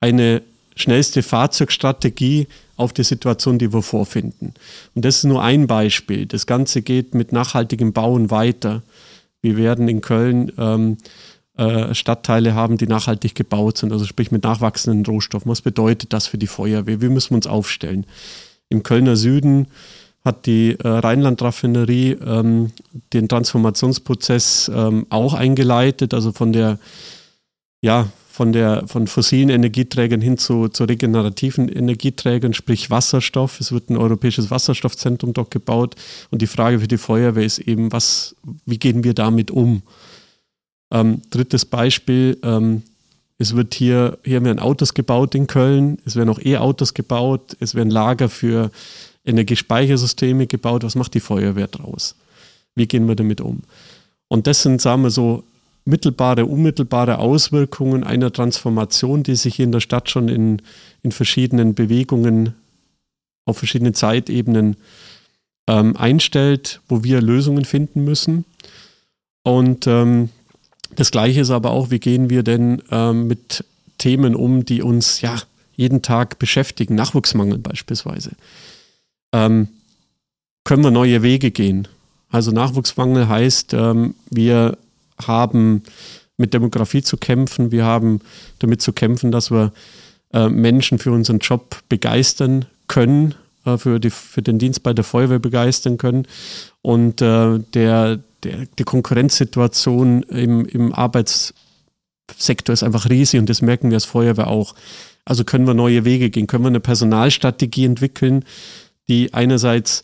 eine schnellste Fahrzeugstrategie auf die Situation, die wir vorfinden. Und das ist nur ein Beispiel. Das Ganze geht mit nachhaltigem Bauen weiter. Wir werden in Köln ähm, äh, Stadtteile haben, die nachhaltig gebaut sind, also sprich mit nachwachsenden Rohstoffen. Was bedeutet das für die Feuerwehr? Wie müssen wir uns aufstellen? Im Kölner Süden hat die äh, Rheinland-Raffinerie ähm, den Transformationsprozess ähm, auch eingeleitet, also von der, ja, von der, von fossilen Energieträgern hin zu, zu regenerativen Energieträgern, sprich Wasserstoff. Es wird ein europäisches Wasserstoffzentrum dort gebaut. Und die Frage für die Feuerwehr ist eben, was, wie gehen wir damit um? Ähm, drittes Beispiel, ähm, es wird hier, hier werden Autos gebaut in Köln, es werden auch E-Autos gebaut, es werden Lager für Energiespeichersysteme gebaut. Was macht die Feuerwehr draus? Wie gehen wir damit um? Und das sind, sagen wir so, mittelbare, unmittelbare Auswirkungen einer Transformation, die sich hier in der Stadt schon in, in verschiedenen Bewegungen auf verschiedenen Zeitebenen ähm, einstellt, wo wir Lösungen finden müssen. Und ähm, das Gleiche ist aber auch, wie gehen wir denn ähm, mit Themen um, die uns ja jeden Tag beschäftigen, Nachwuchsmangel beispielsweise. Ähm, können wir neue Wege gehen? Also Nachwuchsmangel heißt, ähm, wir haben mit Demografie zu kämpfen, wir haben damit zu kämpfen, dass wir äh, Menschen für unseren Job begeistern können, äh, für, die, für den Dienst bei der Feuerwehr begeistern können. Und äh, der, der, die Konkurrenzsituation im, im Arbeitssektor ist einfach riesig und das merken wir als Feuerwehr auch. Also können wir neue Wege gehen, können wir eine Personalstrategie entwickeln, die einerseits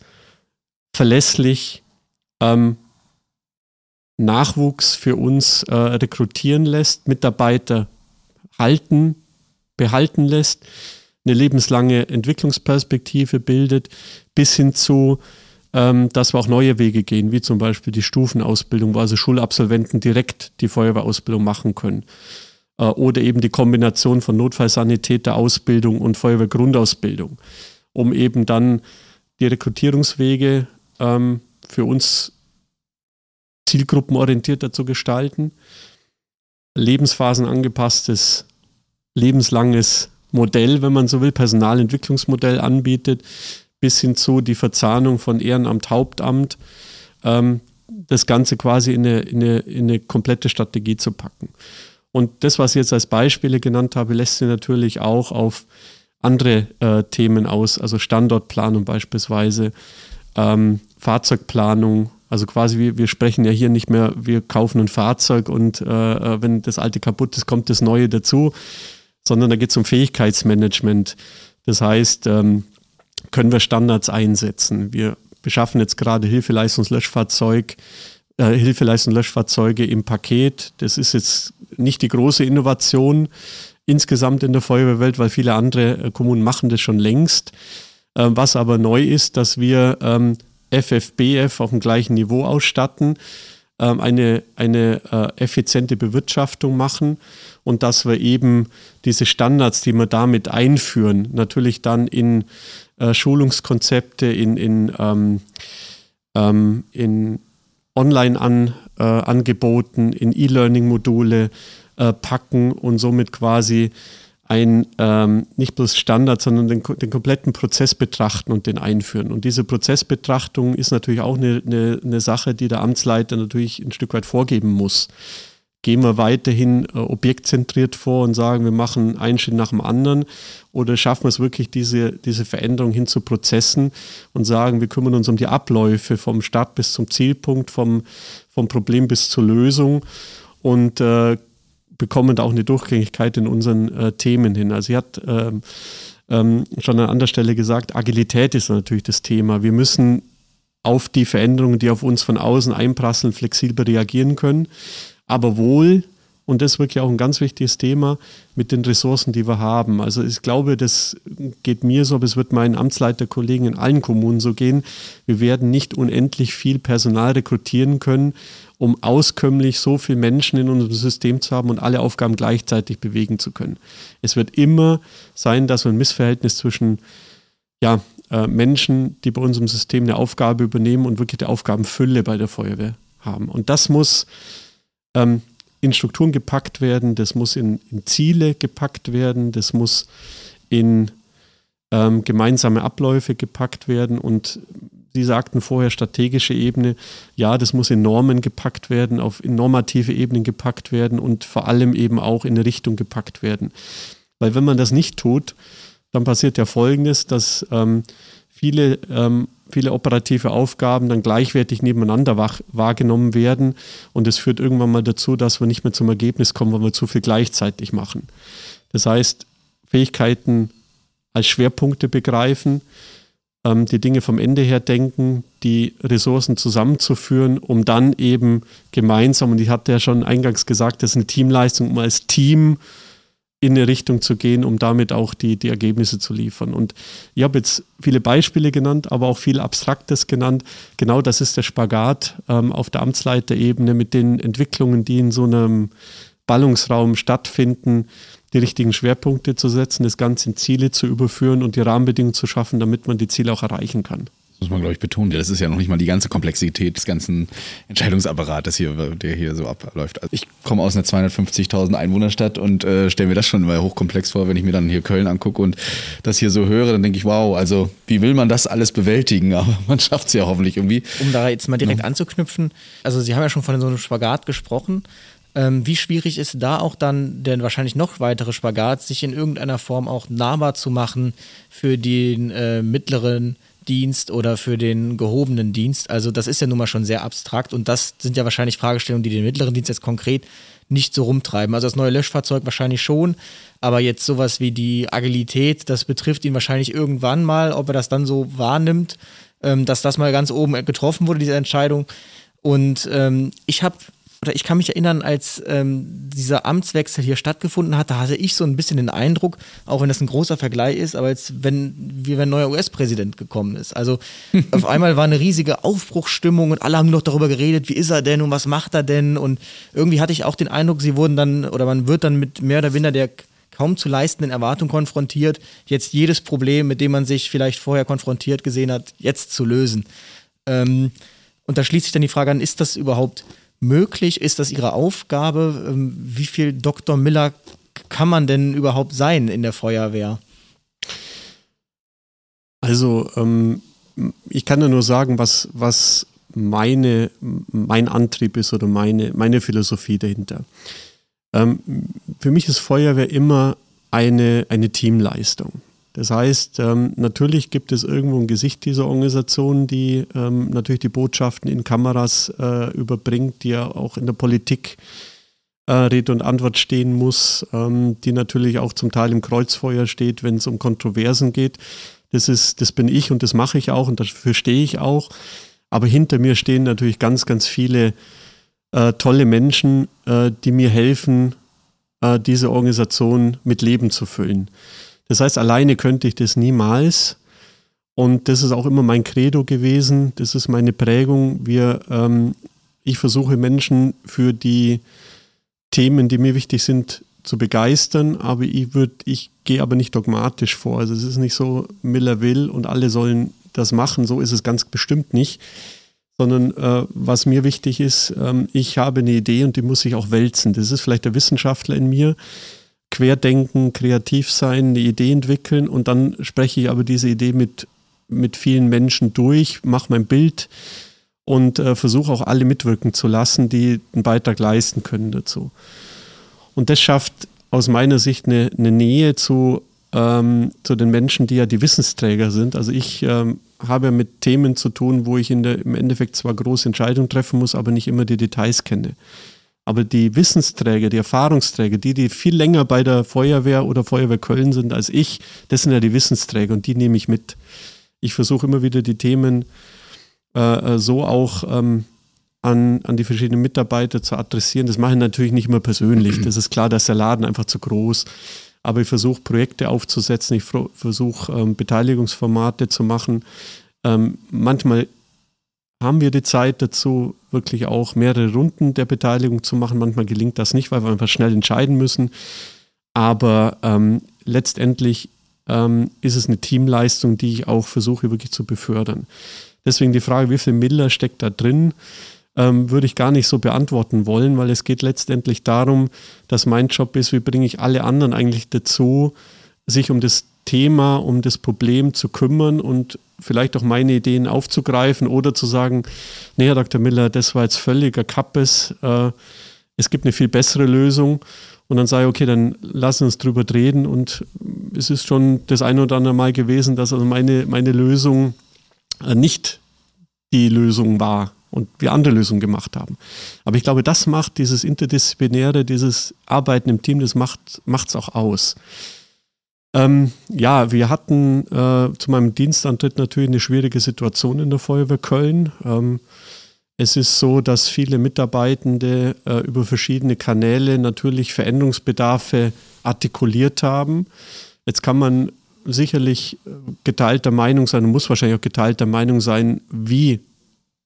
verlässlich ähm, Nachwuchs für uns äh, rekrutieren lässt, Mitarbeiter halten, behalten lässt, eine lebenslange Entwicklungsperspektive bildet, bis hin zu ähm, dass wir auch neue Wege gehen, wie zum Beispiel die Stufenausbildung, wo also Schulabsolventen direkt die Feuerwehrausbildung machen können. Äh, oder eben die Kombination von Notfallsanitäterausbildung und Feuerwehrgrundausbildung, um eben dann die Rekrutierungswege ähm, für uns zielgruppenorientierter zu gestalten, lebensphasenangepasstes, lebenslanges Modell, wenn man so will, Personalentwicklungsmodell anbietet, bis hin zu die Verzahnung von Ehrenamt, Hauptamt, ähm, das Ganze quasi in eine, in, eine, in eine komplette Strategie zu packen. Und das, was ich jetzt als Beispiele genannt habe, lässt sich natürlich auch auf andere äh, Themen aus, also Standortplanung beispielsweise, ähm, Fahrzeugplanung. Also quasi, wir, wir sprechen ja hier nicht mehr, wir kaufen ein Fahrzeug und äh, äh wenn das alte kaputt ist, kommt das neue dazu, sondern da geht es um Fähigkeitsmanagement. Das heißt, ähm, können wir Standards einsetzen? Wir beschaffen jetzt gerade Hilfeleistungslöschfahrzeug, äh, Hilfeleistungslöschfahrzeuge im Paket. Das ist jetzt nicht die große Innovation insgesamt in der Feuerwehrwelt, weil viele andere äh, Kommunen machen das schon längst. Äh, was aber neu ist, dass wir ähm, FFBF auf dem gleichen Niveau ausstatten, ähm, eine, eine äh, effiziente Bewirtschaftung machen und dass wir eben diese Standards, die wir damit einführen, natürlich dann in äh, Schulungskonzepte, in, in, ähm, ähm, in Online-Angeboten, äh, in E-Learning-Module äh, packen und somit quasi ein ähm, nicht bloß Standard, sondern den, den, kompletten Prozess betrachten und den einführen. Und diese Prozessbetrachtung ist natürlich auch eine, eine, eine Sache, die der Amtsleiter natürlich ein Stück weit vorgeben muss gehen wir weiterhin äh, objektzentriert vor und sagen, wir machen einen Schritt nach dem anderen oder schaffen wir es wirklich, diese, diese Veränderung hin zu Prozessen und sagen, wir kümmern uns um die Abläufe vom Start bis zum Zielpunkt, vom, vom Problem bis zur Lösung und äh, bekommen da auch eine Durchgängigkeit in unseren äh, Themen hin. Also sie hat ähm, ähm, schon an anderer Stelle gesagt, Agilität ist natürlich das Thema. Wir müssen auf die Veränderungen, die auf uns von außen einprasseln, flexibel reagieren können aber wohl, und das ist wirklich auch ein ganz wichtiges Thema, mit den Ressourcen, die wir haben. Also ich glaube, das geht mir so, aber es wird meinen Amtsleiterkollegen in allen Kommunen so gehen. Wir werden nicht unendlich viel Personal rekrutieren können, um auskömmlich so viele Menschen in unserem System zu haben und alle Aufgaben gleichzeitig bewegen zu können. Es wird immer sein, dass wir ein Missverhältnis zwischen ja, äh, Menschen, die bei unserem System eine Aufgabe übernehmen und wirklich die Aufgabenfülle bei der Feuerwehr haben. Und das muss ähm, in Strukturen gepackt werden, das muss in, in Ziele gepackt werden, das muss in ähm, gemeinsame Abläufe gepackt werden. Und Sie sagten vorher strategische Ebene, ja, das muss in Normen gepackt werden, auf normative Ebenen gepackt werden und vor allem eben auch in Richtung gepackt werden. Weil wenn man das nicht tut, dann passiert ja Folgendes, dass ähm, viele ähm, viele operative Aufgaben dann gleichwertig nebeneinander wach, wahrgenommen werden. Und es führt irgendwann mal dazu, dass wir nicht mehr zum Ergebnis kommen, weil wir zu viel gleichzeitig machen. Das heißt, Fähigkeiten als Schwerpunkte begreifen, ähm, die Dinge vom Ende her denken, die Ressourcen zusammenzuführen, um dann eben gemeinsam, und ich hatte ja schon eingangs gesagt, das ist eine Teamleistung, um als Team in eine Richtung zu gehen, um damit auch die, die Ergebnisse zu liefern. Und ich habe jetzt viele Beispiele genannt, aber auch viel Abstraktes genannt. Genau das ist der Spagat ähm, auf der Amtsleiterebene mit den Entwicklungen, die in so einem Ballungsraum stattfinden, die richtigen Schwerpunkte zu setzen, das Ganze in Ziele zu überführen und die Rahmenbedingungen zu schaffen, damit man die Ziele auch erreichen kann muss man, glaube ich, betonen. Das ist ja noch nicht mal die ganze Komplexität des ganzen Entscheidungsapparates hier, der hier so abläuft. Also ich komme aus einer 250.000 Einwohnerstadt und äh, stelle mir das schon mal hochkomplex vor, wenn ich mir dann hier Köln angucke und das hier so höre, dann denke ich, wow, also wie will man das alles bewältigen? Aber man schafft es ja hoffentlich irgendwie. Um da jetzt mal direkt ja. anzuknüpfen, also Sie haben ja schon von so einem Spagat gesprochen. Ähm, wie schwierig ist da auch dann der wahrscheinlich noch weitere Spagat, sich in irgendeiner Form auch nahbar zu machen für den äh, mittleren Dienst oder für den gehobenen Dienst. Also das ist ja nun mal schon sehr abstrakt und das sind ja wahrscheinlich Fragestellungen, die den mittleren Dienst jetzt konkret nicht so rumtreiben. Also das neue Löschfahrzeug wahrscheinlich schon, aber jetzt sowas wie die Agilität, das betrifft ihn wahrscheinlich irgendwann mal, ob er das dann so wahrnimmt, ähm, dass das mal ganz oben getroffen wurde, diese Entscheidung. Und ähm, ich habe oder ich kann mich erinnern, als ähm, dieser Amtswechsel hier stattgefunden hat, da hatte ich so ein bisschen den Eindruck, auch wenn das ein großer Vergleich ist, aber als wenn, wie wenn ein neuer US-Präsident gekommen ist. Also auf einmal war eine riesige Aufbruchsstimmung und alle haben noch darüber geredet, wie ist er denn und was macht er denn? Und irgendwie hatte ich auch den Eindruck, sie wurden dann, oder man wird dann mit mehr oder weniger der kaum zu leistenden Erwartungen konfrontiert, jetzt jedes Problem, mit dem man sich vielleicht vorher konfrontiert gesehen hat, jetzt zu lösen. Ähm, Und da schließt sich dann die Frage an, ist das überhaupt möglich? Ist das Ihre Aufgabe? Ähm, wie viel Dr. Miller kann man denn überhaupt sein in der Feuerwehr? Also, ähm, ich kann ja nur sagen, was, was meine, mein Antrieb ist oder meine, meine Philosophie dahinter. Ähm, für mich ist Feuerwehr immer eine, eine Teamleistung. Das heißt, ähm, natürlich gibt es irgendwo ein Gesicht dieser Organisation, die ähm, natürlich die Botschaften in Kameras äh, überbringt, die ja auch in der Politik äh, Rede und Antwort stehen muss, ähm, die natürlich auch zum Teil im Kreuzfeuer steht, wenn es um Kontroversen geht. Das ist, das bin ich und das mache ich auch und dafür stehe ich auch. Aber hinter mir stehen natürlich ganz, ganz viele äh, tolle Menschen, äh, die mir helfen, äh, diese Organisation mit Leben zu füllen. Das heißt, alleine könnte ich das niemals. Und das ist auch immer mein Credo gewesen. Das ist meine Prägung. Wir, ähm, ich versuche Menschen für die Themen, die mir wichtig sind, zu begeistern, aber ich würde, ich gehe aber nicht dogmatisch vor. Also es ist nicht so, Miller will und alle sollen das machen. So ist es ganz bestimmt nicht. Sondern äh, was mir wichtig ist, ähm, ich habe eine Idee und die muss ich auch wälzen. Das ist vielleicht der Wissenschaftler in mir querdenken, kreativ sein, eine Idee entwickeln und dann spreche ich aber diese Idee mit, mit vielen Menschen durch, mache mein Bild und äh, versuche auch alle mitwirken zu lassen, die einen Beitrag leisten können dazu. Und das schafft aus meiner Sicht eine, eine Nähe zu, ähm, zu den Menschen, die ja die Wissensträger sind. Also ich ähm, habe mit Themen zu tun, wo ich in der, im Endeffekt zwar große Entscheidungen treffen muss, aber nicht immer die Details kenne. Aber die Wissensträger, die Erfahrungsträger, die, die viel länger bei der Feuerwehr oder Feuerwehr Köln sind als ich, das sind ja die Wissensträger und die nehme ich mit. Ich versuche immer wieder die Themen äh, äh, so auch ähm, an, an die verschiedenen Mitarbeiter zu adressieren. Das mache ich natürlich nicht immer persönlich. Das ist klar, da ist der Laden einfach zu groß. Aber ich versuche Projekte aufzusetzen, ich versuche ähm, Beteiligungsformate zu machen. Ähm, manchmal haben wir die Zeit dazu, wirklich auch mehrere Runden der Beteiligung zu machen. Manchmal gelingt das nicht, weil wir einfach schnell entscheiden müssen. Aber ähm, letztendlich ähm, ist es eine Teamleistung, die ich auch versuche wirklich zu befördern. Deswegen die Frage, wie viel Miller steckt da drin, ähm, würde ich gar nicht so beantworten wollen, weil es geht letztendlich darum, dass mein Job ist, wie bringe ich alle anderen eigentlich dazu, sich um das Thema, um das Problem zu kümmern und vielleicht auch meine Ideen aufzugreifen oder zu sagen, nee, Herr Dr. Miller, das war jetzt völliger Kappes, äh, es gibt eine viel bessere Lösung. Und dann sage ich, okay, dann lassen wir uns drüber reden. Und es ist schon das eine oder andere Mal gewesen, dass also meine, meine Lösung äh, nicht die Lösung war und wir andere Lösungen gemacht haben. Aber ich glaube, das macht dieses Interdisziplinäre, dieses Arbeiten im Team, das macht es auch aus. Ähm, ja, wir hatten äh, zu meinem Dienstantritt natürlich eine schwierige Situation in der Feuerwehr Köln. Ähm, es ist so, dass viele Mitarbeitende äh, über verschiedene Kanäle natürlich Veränderungsbedarfe artikuliert haben. Jetzt kann man sicherlich äh, geteilter Meinung sein und muss wahrscheinlich auch geteilter Meinung sein, wie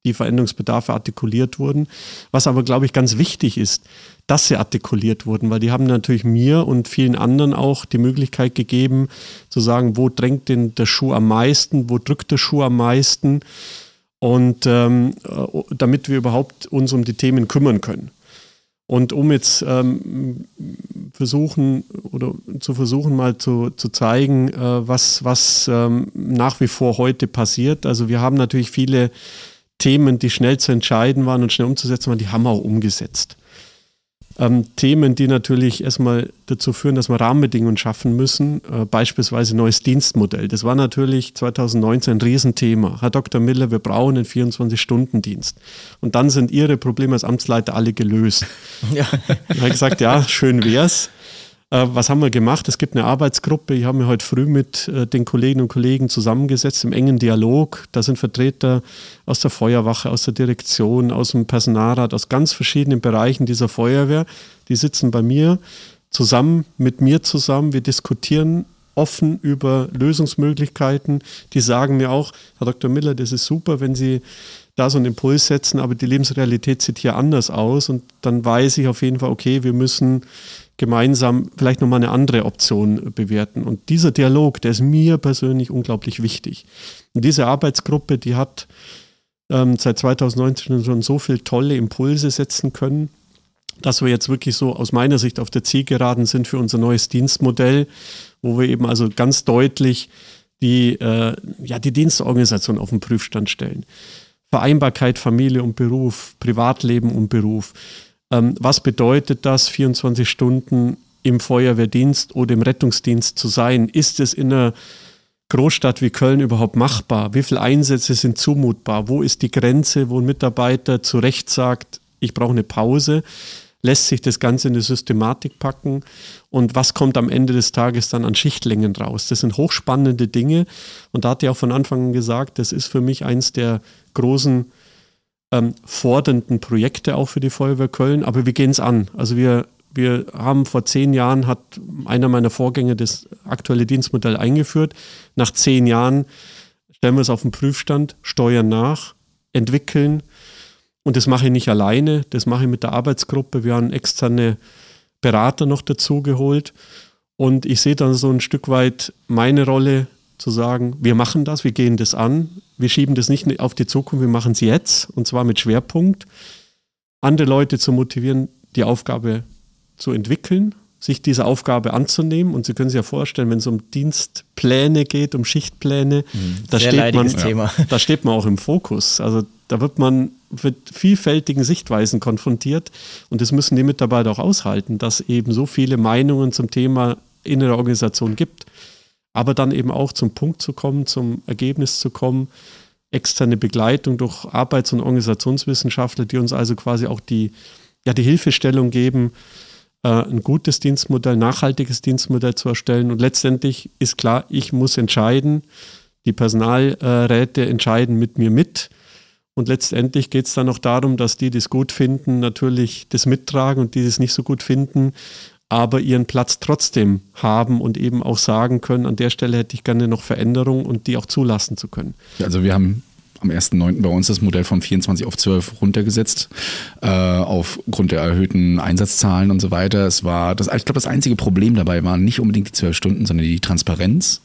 die Veränderungsbedarfe artikuliert wurden. Was aber, glaube ich, ganz wichtig ist, dass sie artikuliert wurden, weil die haben natürlich mir und vielen anderen auch die Möglichkeit gegeben, zu sagen, wo drängt denn der Schuh am meisten, wo drückt der Schuh am meisten und ähm, äh, damit wir überhaupt uns um die Themen kümmern können. Und um jetzt ähm, versuchen oder zu versuchen mal zu, zu zeigen, äh, was, was ähm, nach wie vor heute passiert. Also wir haben natürlich viele Themen, die schnell zu entscheiden waren und schnell umzusetzen waren, die haben wir auch umgesetzt. Ähm, Themen, die natürlich erstmal dazu führen, dass wir Rahmenbedingungen schaffen müssen, äh, beispielsweise neues Dienstmodell. Das war natürlich 2019 ein Riesenthema. Herr Dr. Miller, wir brauchen einen 24-Stunden-Dienst. Und dann sind Ihre Probleme als Amtsleiter alle gelöst. Ja. Ich habe gesagt, ja, schön wär's. Äh, was haben wir gemacht? Es gibt eine Arbeitsgruppe. Ich habe mich heute früh mit äh, den Kolleginnen und Kollegen zusammengesetzt im engen Dialog. Da sind Vertreter aus der Feuerwache, aus der Direktion, aus dem Personalrat, aus ganz verschiedenen Bereichen dieser Feuerwehr. Die sitzen bei mir zusammen, mit mir zusammen. Wir diskutieren offen über Lösungsmöglichkeiten. Die sagen mir auch, Herr Dr. Miller, das ist super, wenn Sie da so einen Impuls setzen, aber die Lebensrealität sieht hier anders aus. Und dann weiß ich auf jeden Fall, okay, wir müssen gemeinsam vielleicht nochmal eine andere Option bewerten. Und dieser Dialog, der ist mir persönlich unglaublich wichtig. Und diese Arbeitsgruppe, die hat ähm, seit 2019 schon so viele tolle Impulse setzen können, dass wir jetzt wirklich so aus meiner Sicht auf der Zielgeraden sind für unser neues Dienstmodell, wo wir eben also ganz deutlich die, äh, ja, die Dienstorganisation auf den Prüfstand stellen. Vereinbarkeit Familie und Beruf, Privatleben und Beruf. Ähm, was bedeutet das, 24 Stunden im Feuerwehrdienst oder im Rettungsdienst zu sein? Ist es in einer Großstadt wie Köln überhaupt machbar? Wie viele Einsätze sind zumutbar? Wo ist die Grenze, wo ein Mitarbeiter zu Recht sagt, ich brauche eine Pause? Lässt sich das Ganze in eine Systematik packen? Und was kommt am Ende des Tages dann an Schichtlängen raus? Das sind hochspannende Dinge. Und da hat er auch von Anfang an gesagt, das ist für mich eins der großen ähm, fordernden Projekte auch für die Feuerwehr Köln. Aber wir gehen es an. Also wir wir haben vor zehn Jahren, hat einer meiner Vorgänger das aktuelle Dienstmodell eingeführt. Nach zehn Jahren stellen wir es auf den Prüfstand, steuern nach, entwickeln. Und das mache ich nicht alleine, das mache ich mit der Arbeitsgruppe. Wir haben externe Berater noch dazu geholt. Und ich sehe dann so ein Stück weit meine Rolle zu sagen, wir machen das, wir gehen das an, wir schieben das nicht auf die Zukunft, wir machen es jetzt und zwar mit Schwerpunkt. Andere Leute zu motivieren, die Aufgabe zu entwickeln, sich dieser Aufgabe anzunehmen. Und Sie können sich ja vorstellen, wenn es um Dienstpläne geht, um Schichtpläne, mhm. da, steht man, Thema. da steht man auch im Fokus. Also da wird man mit vielfältigen Sichtweisen konfrontiert. Und das müssen die Mitarbeiter auch aushalten, dass eben so viele Meinungen zum Thema innere Organisation gibt. Aber dann eben auch zum Punkt zu kommen, zum Ergebnis zu kommen, externe Begleitung durch Arbeits- und Organisationswissenschaftler, die uns also quasi auch die, ja, die Hilfestellung geben, äh, ein gutes Dienstmodell, nachhaltiges Dienstmodell zu erstellen. Und letztendlich ist klar, ich muss entscheiden, die Personalräte entscheiden mit mir mit. Und letztendlich geht es dann auch darum, dass die, die es gut finden, natürlich das mittragen und die, die es nicht so gut finden, aber ihren Platz trotzdem haben und eben auch sagen können, an der Stelle hätte ich gerne noch Veränderungen und die auch zulassen zu können. Also wir haben am 1.9. bei uns das Modell von 24 auf 12 runtergesetzt, äh, aufgrund der erhöhten Einsatzzahlen und so weiter. Es war, das, ich glaube, das einzige Problem dabei waren nicht unbedingt die 12 Stunden, sondern die Transparenz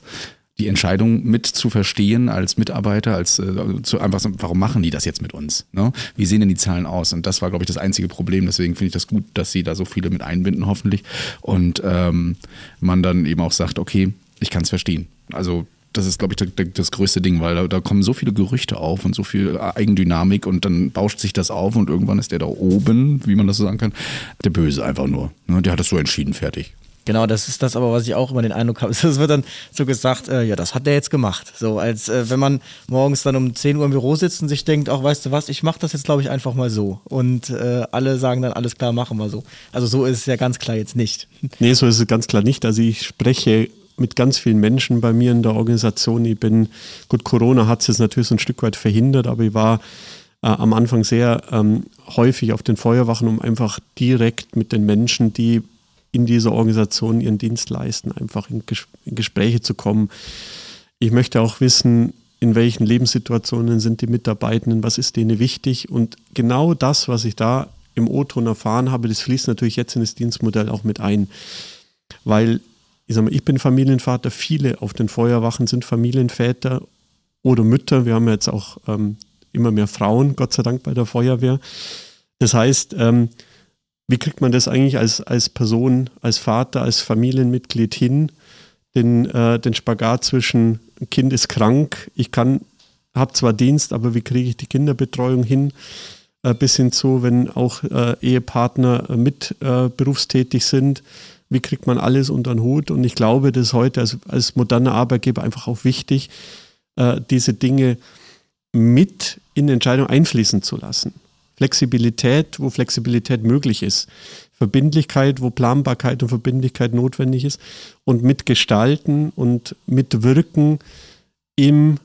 die Entscheidung mit zu verstehen als Mitarbeiter, als äh, zu einfach so, warum machen die das jetzt mit uns? Ne? Wie sehen denn die Zahlen aus? Und das war, glaube ich, das einzige Problem. Deswegen finde ich das gut, dass sie da so viele mit einbinden, hoffentlich. Und ähm, man dann eben auch sagt, okay, ich kann es verstehen. Also das ist, glaube ich, das größte Ding, weil da, kommen so viele Gerüchte auf und so viel Eigendynamik und dann bauscht sich das auf und irgendwann ist der da oben, wie man das so sagen kann, der Böse einfach nur. Ne? Der hat es so entschieden, fertig. Genau, das ist das aber, was ich auch immer den Eindruck habe. Es wird dann so gesagt, äh, ja, das hat der jetzt gemacht. So, als äh, wenn man morgens dann um 10 Uhr im Büro sitzt und sich denkt, auch weißt du was, ich mache das jetzt, glaube ich, einfach mal so. Und äh, alle sagen dann, alles klar, machen wir so. Also so ist es ja ganz klar jetzt nicht. Nee, so ist es ganz klar nicht. Also ich spreche mit ganz vielen Menschen bei mir in der Organisation. Ich bin, gut, Corona hat es jetzt natürlich so ein Stück weit verhindert, aber ich war äh, am Anfang sehr ähm, häufig auf den Feuerwachen, um einfach direkt mit den Menschen, die in dieser Organisation ihren Dienst leisten, einfach in, Ges in Gespräche zu kommen. Ich möchte auch wissen, in welchen Lebenssituationen sind die Mitarbeitenden, was ist denen wichtig und genau das, was ich da im O-Ton erfahren habe, das fließt natürlich jetzt in das Dienstmodell auch mit ein, weil ich sag mal, ich bin Familienvater, viele auf den Feuerwachen sind Familienväter oder Mütter. Wir haben jetzt auch ähm, immer mehr Frauen, Gott sei Dank, bei der Feuerwehr. Das heißt, ähm, wie kriegt man das eigentlich als, als Person, als Vater, als Familienmitglied hin, den, äh, den Spagat zwischen Kind ist krank, ich kann, habe zwar Dienst, aber wie kriege ich die Kinderbetreuung hin, äh, bis hin zu, wenn auch äh, Ehepartner mit äh, berufstätig sind, wie kriegt man alles unter den Hut? Und ich glaube, das ist heute als, als moderner Arbeitgeber einfach auch wichtig, äh, diese Dinge mit in Entscheidungen einfließen zu lassen. Flexibilität, wo Flexibilität möglich ist. Verbindlichkeit, wo Planbarkeit und Verbindlichkeit notwendig ist. Und mitgestalten und mitwirken im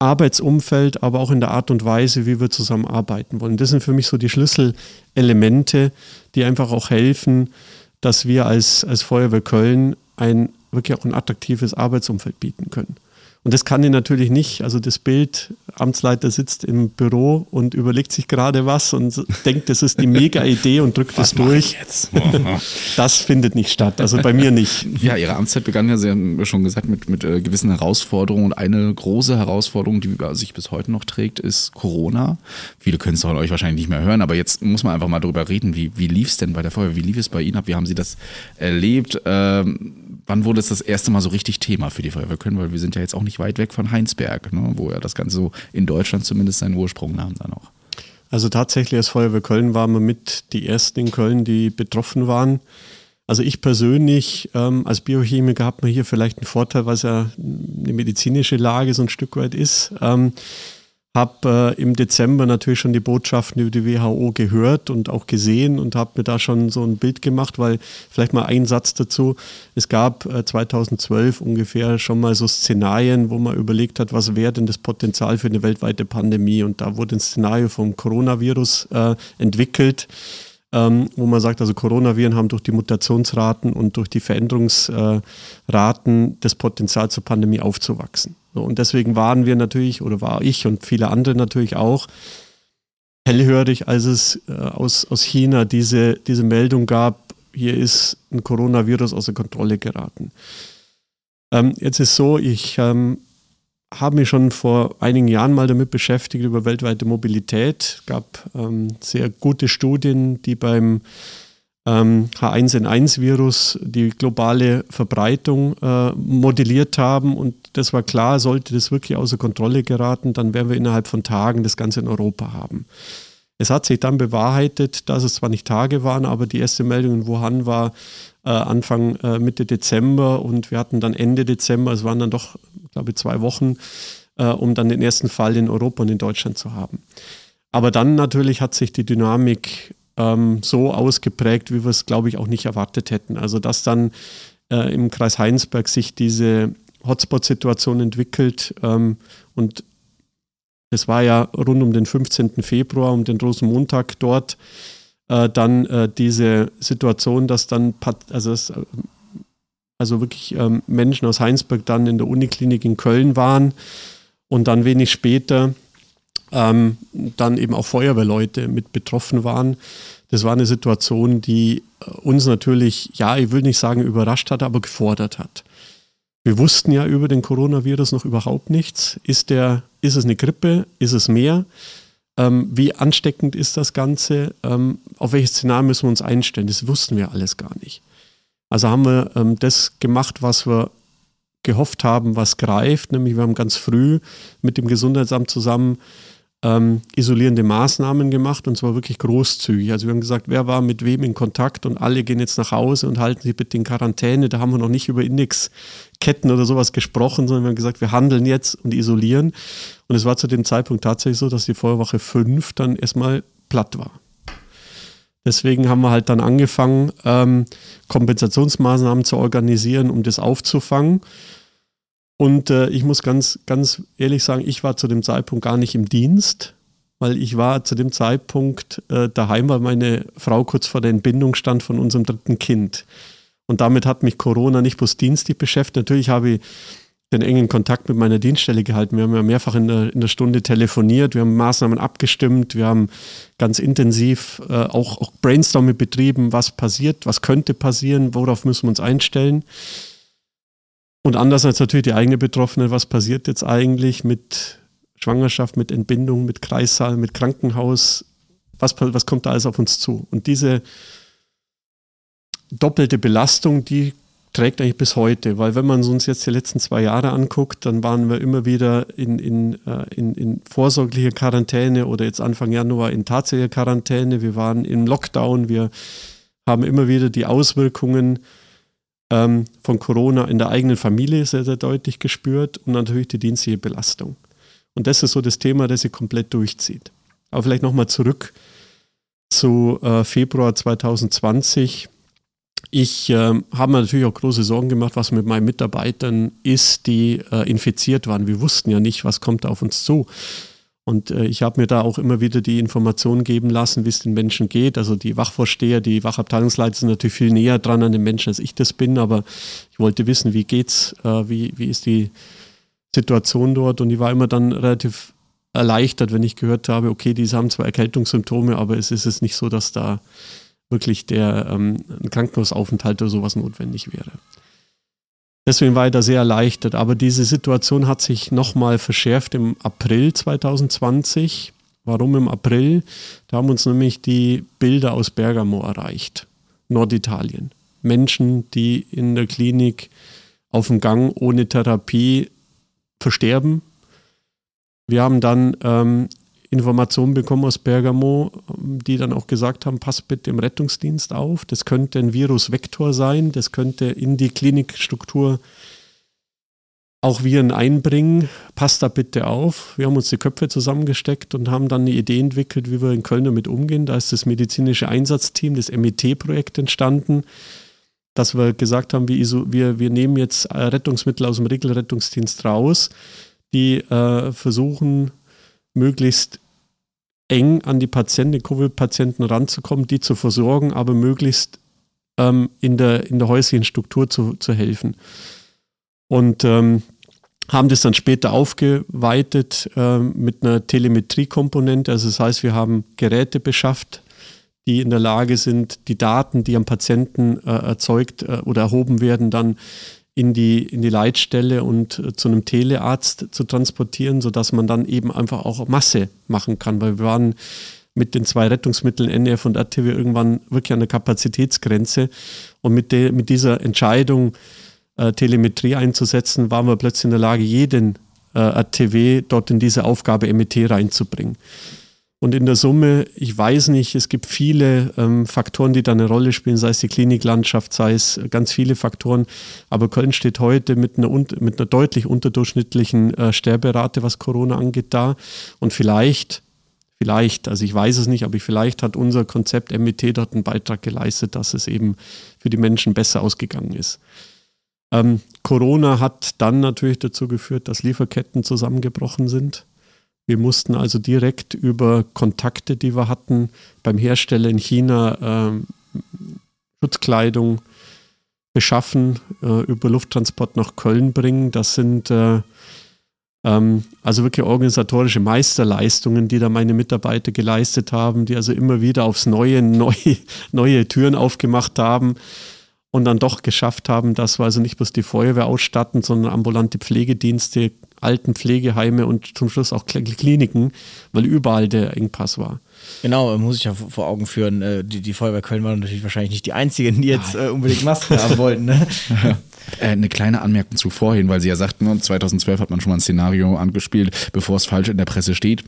Arbeitsumfeld, aber auch in der Art und Weise, wie wir zusammenarbeiten wollen. Das sind für mich so die Schlüsselelemente, die einfach auch helfen, dass wir als, als Feuerwehr Köln ein wirklich auch ein attraktives Arbeitsumfeld bieten können. Und das kann ich natürlich nicht. Also das Bild, Amtsleiter sitzt im Büro und überlegt sich gerade was und denkt, das ist die Mega-Idee und drückt es durch. das findet nicht statt. Also bei mir nicht. Ja, Ihre Amtszeit begann ja, Sie haben schon gesagt, mit, mit äh, gewissen Herausforderungen. Und eine große Herausforderung, die sich bis heute noch trägt, ist Corona. Viele können es von euch wahrscheinlich nicht mehr hören, aber jetzt muss man einfach mal darüber reden. Wie, wie lief es denn bei der Feuerwehr? Wie lief es bei Ihnen ab? Wie haben Sie das erlebt? Ähm, wann wurde es das erste Mal so richtig Thema für die Feuerwehr Köln? Weil wir sind ja jetzt auch nicht weit weg von Heinsberg, ne? wo ja das Ganze so in Deutschland zumindest seinen Ursprung nahm dann auch. Also tatsächlich als Feuerwehr Köln waren wir mit die ersten in Köln, die betroffen waren. Also ich persönlich ähm, als Biochemiker habe mir hier vielleicht einen Vorteil, was ja eine medizinische Lage so ein Stück weit ist. Ähm, habe äh, im Dezember natürlich schon die Botschaften über die WHO gehört und auch gesehen und habe mir da schon so ein Bild gemacht, weil vielleicht mal ein Satz dazu. Es gab äh, 2012 ungefähr schon mal so Szenarien, wo man überlegt hat, was wäre denn das Potenzial für eine weltweite Pandemie. Und da wurde ein Szenario vom Coronavirus äh, entwickelt ähm, wo man sagt, also Coronaviren haben durch die Mutationsraten und durch die Veränderungsraten das Potenzial zur Pandemie aufzuwachsen. Und deswegen waren wir natürlich, oder war ich und viele andere natürlich auch, hellhörig, als es äh, aus, aus China diese, diese Meldung gab, hier ist ein Coronavirus außer Kontrolle geraten. Ähm, jetzt ist so, ich ähm, habe mich schon vor einigen Jahren mal damit beschäftigt über weltweite Mobilität. Es gab ähm, sehr gute Studien, die beim H1N1-Virus die globale Verbreitung äh, modelliert haben. Und das war klar, sollte das wirklich außer Kontrolle geraten, dann werden wir innerhalb von Tagen das Ganze in Europa haben. Es hat sich dann bewahrheitet, dass es zwar nicht Tage waren, aber die erste Meldung in Wuhan war äh, Anfang äh, Mitte Dezember und wir hatten dann Ende Dezember, es waren dann doch, glaube ich, zwei Wochen, äh, um dann den ersten Fall in Europa und in Deutschland zu haben. Aber dann natürlich hat sich die Dynamik ähm, so ausgeprägt, wie wir es, glaube ich, auch nicht erwartet hätten. Also dass dann äh, im Kreis Heinsberg sich diese Hotspot-Situation entwickelt ähm, und es war ja rund um den 15. Februar, um den Rosenmontag dort, äh, dann äh, diese Situation, dass dann, also, das, äh, also wirklich ähm, Menschen aus Heinsberg dann in der Uniklinik in Köln waren und dann wenig später ähm, dann eben auch Feuerwehrleute mit betroffen waren. Das war eine Situation, die äh, uns natürlich, ja, ich will nicht sagen überrascht hat, aber gefordert hat. Wir wussten ja über den Coronavirus noch überhaupt nichts. Ist, der, ist es eine Grippe? Ist es mehr? Ähm, wie ansteckend ist das Ganze? Ähm, auf welches Szenario müssen wir uns einstellen? Das wussten wir alles gar nicht. Also haben wir ähm, das gemacht, was wir gehofft haben, was greift, nämlich wir haben ganz früh mit dem Gesundheitsamt zusammen ähm, isolierende Maßnahmen gemacht und zwar wirklich großzügig. Also wir haben gesagt, wer war mit wem in Kontakt und alle gehen jetzt nach Hause und halten sich bitte in Quarantäne. Da haben wir noch nicht über Indexketten oder sowas gesprochen, sondern wir haben gesagt, wir handeln jetzt und isolieren. Und es war zu dem Zeitpunkt tatsächlich so, dass die Feuerwache 5 dann erstmal platt war. Deswegen haben wir halt dann angefangen, ähm, Kompensationsmaßnahmen zu organisieren, um das aufzufangen. Und äh, ich muss ganz, ganz ehrlich sagen, ich war zu dem Zeitpunkt gar nicht im Dienst, weil ich war zu dem Zeitpunkt äh, daheim, weil meine Frau kurz vor der Entbindung stand von unserem dritten Kind. Und damit hat mich Corona nicht bloß dienstlich beschäftigt. Natürlich habe ich den engen Kontakt mit meiner Dienststelle gehalten. Wir haben ja mehrfach in der, in der Stunde telefoniert, wir haben Maßnahmen abgestimmt, wir haben ganz intensiv äh, auch, auch Brainstorming betrieben, was passiert, was könnte passieren, worauf müssen wir uns einstellen. Und anders als natürlich die eigene Betroffene, was passiert jetzt eigentlich mit Schwangerschaft, mit Entbindung, mit Kreissaal, mit Krankenhaus? Was, was kommt da alles auf uns zu? Und diese doppelte Belastung, die trägt eigentlich bis heute, weil wenn man uns jetzt die letzten zwei Jahre anguckt, dann waren wir immer wieder in, in, äh, in, in vorsorglicher Quarantäne oder jetzt Anfang Januar in tatsächlicher Quarantäne. Wir waren im Lockdown, wir haben immer wieder die Auswirkungen ähm, von Corona in der eigenen Familie sehr, sehr deutlich gespürt und natürlich die dienstliche Belastung. Und das ist so das Thema, das sich komplett durchzieht. Aber vielleicht nochmal zurück zu äh, Februar 2020. Ich äh, habe mir natürlich auch große Sorgen gemacht, was mit meinen Mitarbeitern ist, die äh, infiziert waren. Wir wussten ja nicht, was kommt auf uns zu. Und äh, ich habe mir da auch immer wieder die Informationen geben lassen, wie es den Menschen geht. Also die Wachvorsteher, die Wachabteilungsleiter sind natürlich viel näher dran an den Menschen, als ich das bin, aber ich wollte wissen, wie geht's, äh, wie, wie ist die Situation dort und ich war immer dann relativ erleichtert, wenn ich gehört habe, okay, die haben zwar Erkältungssymptome, aber es ist es nicht so, dass da wirklich der ähm, ein Krankenhausaufenthalt oder sowas notwendig wäre. Deswegen war ich da sehr erleichtert. Aber diese Situation hat sich nochmal verschärft im April 2020. Warum im April? Da haben uns nämlich die Bilder aus Bergamo erreicht, Norditalien. Menschen, die in der Klinik auf dem Gang ohne Therapie versterben. Wir haben dann ähm, Informationen bekommen aus Bergamo, die dann auch gesagt haben, pass bitte im Rettungsdienst auf, das könnte ein Virusvektor sein, das könnte in die Klinikstruktur auch Viren einbringen, passt da bitte auf. Wir haben uns die Köpfe zusammengesteckt und haben dann eine Idee entwickelt, wie wir in Köln damit umgehen. Da ist das medizinische Einsatzteam, das MET-Projekt entstanden, dass wir gesagt haben, wir, wir, wir nehmen jetzt äh, Rettungsmittel aus dem Regelrettungsdienst raus, die äh, versuchen, möglichst eng an die Patienten, Covid-Patienten ranzukommen, die zu versorgen, aber möglichst ähm, in, der, in der häuslichen Struktur zu, zu helfen. Und ähm, haben das dann später aufgeweitet äh, mit einer Telemetrie-Komponente. Also das heißt, wir haben Geräte beschafft, die in der Lage sind, die Daten, die am Patienten äh, erzeugt äh, oder erhoben werden, dann in die, in die Leitstelle und äh, zu einem Telearzt zu transportieren, sodass man dann eben einfach auch Masse machen kann. Weil wir waren mit den zwei Rettungsmitteln NF und RTW irgendwann wirklich an der Kapazitätsgrenze. Und mit, de, mit dieser Entscheidung, äh, Telemetrie einzusetzen, waren wir plötzlich in der Lage, jeden äh, RTW dort in diese Aufgabe MET reinzubringen. Und in der Summe, ich weiß nicht, es gibt viele ähm, Faktoren, die da eine Rolle spielen, sei es die Kliniklandschaft, sei es ganz viele Faktoren. Aber Köln steht heute mit einer, mit einer deutlich unterdurchschnittlichen äh, Sterberate, was Corona angeht, da. Und vielleicht, vielleicht, also ich weiß es nicht, aber vielleicht hat unser Konzept MET dort einen Beitrag geleistet, dass es eben für die Menschen besser ausgegangen ist. Ähm, Corona hat dann natürlich dazu geführt, dass Lieferketten zusammengebrochen sind. Wir mussten also direkt über Kontakte, die wir hatten, beim Hersteller in China äh, Schutzkleidung beschaffen, äh, über Lufttransport nach Köln bringen. Das sind äh, ähm, also wirklich organisatorische Meisterleistungen, die da meine Mitarbeiter geleistet haben, die also immer wieder aufs Neue neue, neue Türen aufgemacht haben und dann doch geschafft haben, dass wir also nicht bloß die Feuerwehr ausstatten, sondern ambulante Pflegedienste, alten Pflegeheime und zum Schluss auch Kliniken, weil überall der Engpass war. Genau, muss ich ja vor Augen führen. Äh, die, die Feuerwehr Köln war natürlich wahrscheinlich nicht die einzigen, die jetzt äh, unbedingt Masken haben wollten. Ne? Äh, eine kleine Anmerkung zu vorhin, weil Sie ja sagten, 2012 hat man schon mal ein Szenario angespielt, bevor es falsch in der Presse steht.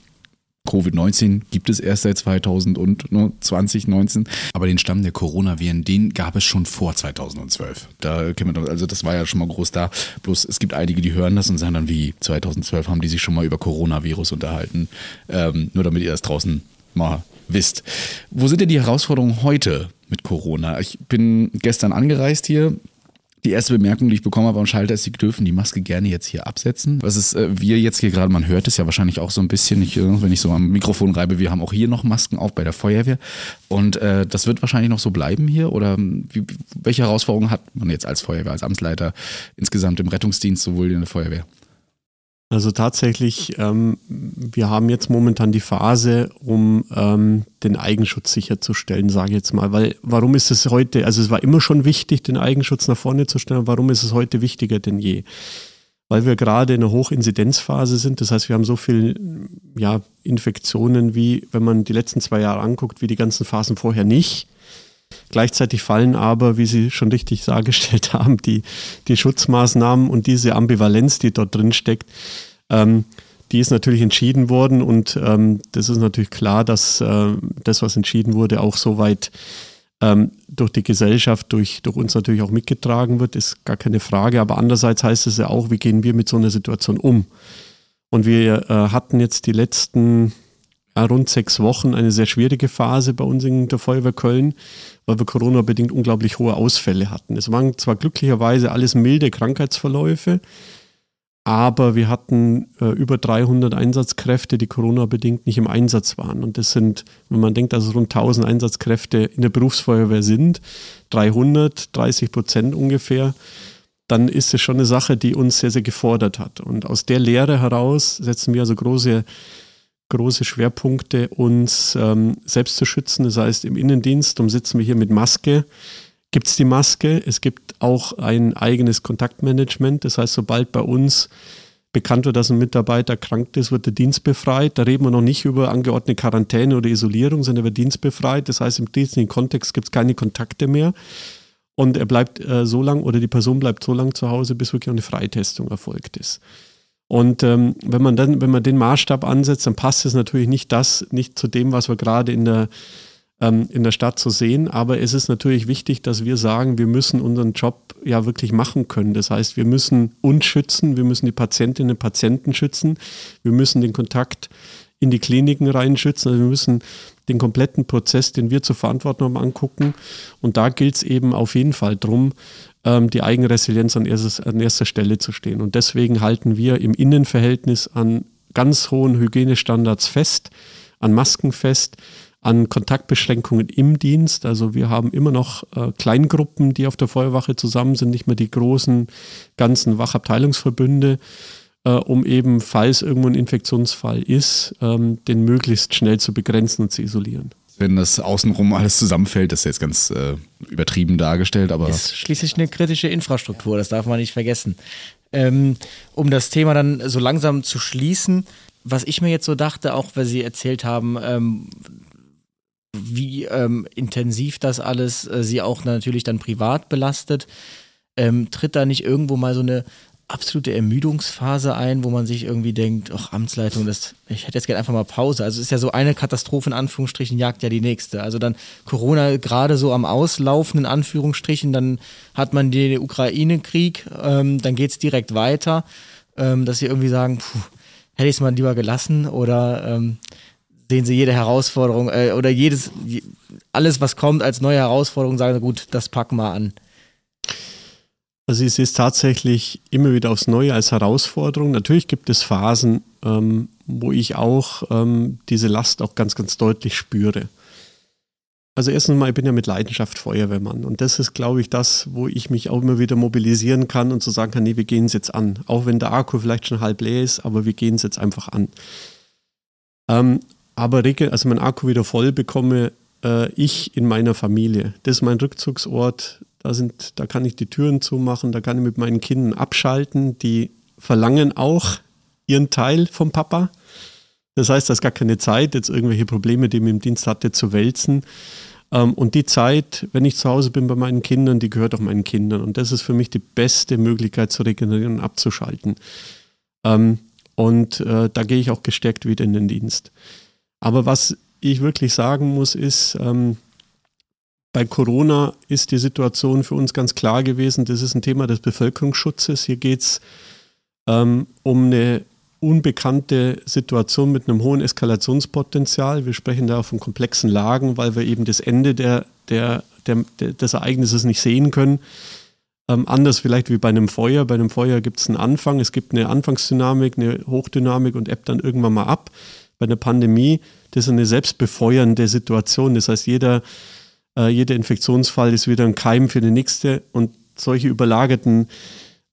Covid-19 gibt es erst seit 2020, 19. Aber den Stamm der Coronaviren, den gab es schon vor 2012. Da kennen wir also das war ja schon mal groß da. Bloß es gibt einige, die hören das und sagen dann, wie 2012 haben die sich schon mal über Coronavirus unterhalten. Ähm, nur damit ihr das draußen mal wisst. Wo sind denn die Herausforderungen heute mit Corona? Ich bin gestern angereist hier, die erste Bemerkung, die ich bekommen habe am Schalter, ist, sie dürfen die Maske gerne jetzt hier absetzen. Was ist, äh, wir jetzt hier gerade, man hört es ja wahrscheinlich auch so ein bisschen, ich, äh, wenn ich so am Mikrofon reibe, wir haben auch hier noch Masken auf bei der Feuerwehr. Und äh, das wird wahrscheinlich noch so bleiben hier? Oder wie, welche Herausforderungen hat man jetzt als Feuerwehr, als Amtsleiter insgesamt im Rettungsdienst, sowohl in der Feuerwehr? Also tatsächlich, ähm, wir haben jetzt momentan die Phase, um ähm, den Eigenschutz sicherzustellen, sage ich jetzt mal. Weil warum ist es heute, also es war immer schon wichtig, den Eigenschutz nach vorne zu stellen, warum ist es heute wichtiger denn je? Weil wir gerade in einer Hochinzidenzphase sind. Das heißt, wir haben so viele ja, Infektionen wie, wenn man die letzten zwei Jahre anguckt, wie die ganzen Phasen vorher nicht. Gleichzeitig fallen aber, wie Sie schon richtig dargestellt haben, die, die Schutzmaßnahmen und diese Ambivalenz, die dort drin steckt, ähm, die ist natürlich entschieden worden und ähm, das ist natürlich klar, dass äh, das, was entschieden wurde, auch soweit ähm, durch die Gesellschaft, durch, durch uns natürlich auch mitgetragen wird, ist gar keine Frage. Aber andererseits heißt es ja auch, wie gehen wir mit so einer Situation um? Und wir äh, hatten jetzt die letzten rund sechs Wochen eine sehr schwierige Phase bei uns in der Feuerwehr Köln, weil wir Corona-bedingt unglaublich hohe Ausfälle hatten. Es waren zwar glücklicherweise alles milde Krankheitsverläufe, aber wir hatten äh, über 300 Einsatzkräfte, die Corona-bedingt nicht im Einsatz waren. Und das sind, wenn man denkt, dass es rund 1000 Einsatzkräfte in der Berufsfeuerwehr sind, 300, 30 Prozent ungefähr, dann ist es schon eine Sache, die uns sehr, sehr gefordert hat. Und aus der Lehre heraus setzen wir also große, große Schwerpunkte, uns ähm, selbst zu schützen. Das heißt, im Innendienst umsitzen wir hier mit Maske. Gibt es die Maske? Es gibt auch ein eigenes Kontaktmanagement. Das heißt, sobald bei uns bekannt wird, dass ein Mitarbeiter krank ist, wird der Dienst befreit. Da reden wir noch nicht über angeordnete Quarantäne oder Isolierung, sondern über Dienst befreit. Das heißt, im dienstlichen Kontext gibt es keine Kontakte mehr. Und er bleibt äh, so lang oder die Person bleibt so lang zu Hause, bis wirklich eine Freitestung erfolgt ist. Und ähm, wenn man dann, wenn man den Maßstab ansetzt, dann passt es natürlich nicht das, nicht zu dem, was wir gerade in der, ähm, in der Stadt so sehen. Aber es ist natürlich wichtig, dass wir sagen, wir müssen unseren Job ja wirklich machen können. Das heißt, wir müssen uns schützen, wir müssen die Patientinnen und Patienten schützen, wir müssen den Kontakt in die Kliniken reinschützen. Also wir müssen den kompletten Prozess, den wir zu verantworten haben, angucken. Und da gilt es eben auf jeden Fall darum, ähm, die Eigenresilienz an, erstes, an erster Stelle zu stehen. Und deswegen halten wir im Innenverhältnis an ganz hohen Hygienestandards fest, an Masken fest, an Kontaktbeschränkungen im Dienst. Also wir haben immer noch äh, Kleingruppen, die auf der Feuerwache zusammen sind, nicht mehr die großen ganzen Wachabteilungsverbünde äh, um eben, falls irgendwo ein Infektionsfall ist, ähm, den möglichst schnell zu begrenzen und zu isolieren. Wenn das außenrum alles zusammenfällt, das ist jetzt ganz äh, übertrieben dargestellt, aber. Ist schließlich eine kritische Infrastruktur, das darf man nicht vergessen. Ähm, um das Thema dann so langsam zu schließen, was ich mir jetzt so dachte, auch weil Sie erzählt haben, ähm, wie ähm, intensiv das alles äh, Sie auch natürlich dann privat belastet, ähm, tritt da nicht irgendwo mal so eine absolute Ermüdungsphase ein, wo man sich irgendwie denkt, ach, Amtsleitung, das, ich hätte jetzt gerne einfach mal Pause. Also es ist ja so eine Katastrophe in Anführungsstrichen, jagt ja die nächste. Also dann Corona gerade so am Auslaufen in Anführungsstrichen, dann hat man den Ukraine-Krieg, ähm, dann geht es direkt weiter, ähm, dass sie irgendwie sagen, puh, hätte ich es mal lieber gelassen oder ähm, sehen sie jede Herausforderung äh, oder jedes, alles, was kommt als neue Herausforderung, sagen sie, gut, das packen wir an. Also ich sehe es tatsächlich immer wieder aufs Neue als Herausforderung. Natürlich gibt es Phasen, ähm, wo ich auch ähm, diese Last auch ganz, ganz deutlich spüre. Also erstens mal, ich bin ja mit Leidenschaft Feuerwehrmann und das ist, glaube ich, das, wo ich mich auch immer wieder mobilisieren kann und so sagen kann, nee, wir gehen es jetzt an. Auch wenn der Akku vielleicht schon halb leer ist, aber wir gehen es jetzt einfach an. Ähm, aber also mein Akku wieder voll bekomme äh, ich in meiner Familie. Das ist mein Rückzugsort. Da, sind, da kann ich die Türen zumachen, da kann ich mit meinen Kindern abschalten. Die verlangen auch ihren Teil vom Papa. Das heißt, da ist gar keine Zeit, jetzt irgendwelche Probleme, die man im Dienst hatte, zu wälzen. Ähm, und die Zeit, wenn ich zu Hause bin bei meinen Kindern, die gehört auch meinen Kindern. Und das ist für mich die beste Möglichkeit zu regenerieren und abzuschalten. Ähm, und äh, da gehe ich auch gestärkt wieder in den Dienst. Aber was ich wirklich sagen muss, ist, ähm, bei Corona ist die Situation für uns ganz klar gewesen, das ist ein Thema des Bevölkerungsschutzes. Hier geht es ähm, um eine unbekannte Situation mit einem hohen Eskalationspotenzial. Wir sprechen da von komplexen Lagen, weil wir eben das Ende der, der, der, des Ereignisses nicht sehen können. Ähm, anders vielleicht wie bei einem Feuer. Bei einem Feuer gibt es einen Anfang, es gibt eine Anfangsdynamik, eine Hochdynamik und ebbt dann irgendwann mal ab. Bei einer Pandemie, das ist eine selbstbefeuernde Situation. Das heißt, jeder äh, jeder Infektionsfall ist wieder ein Keim für die nächste und solche überlagerten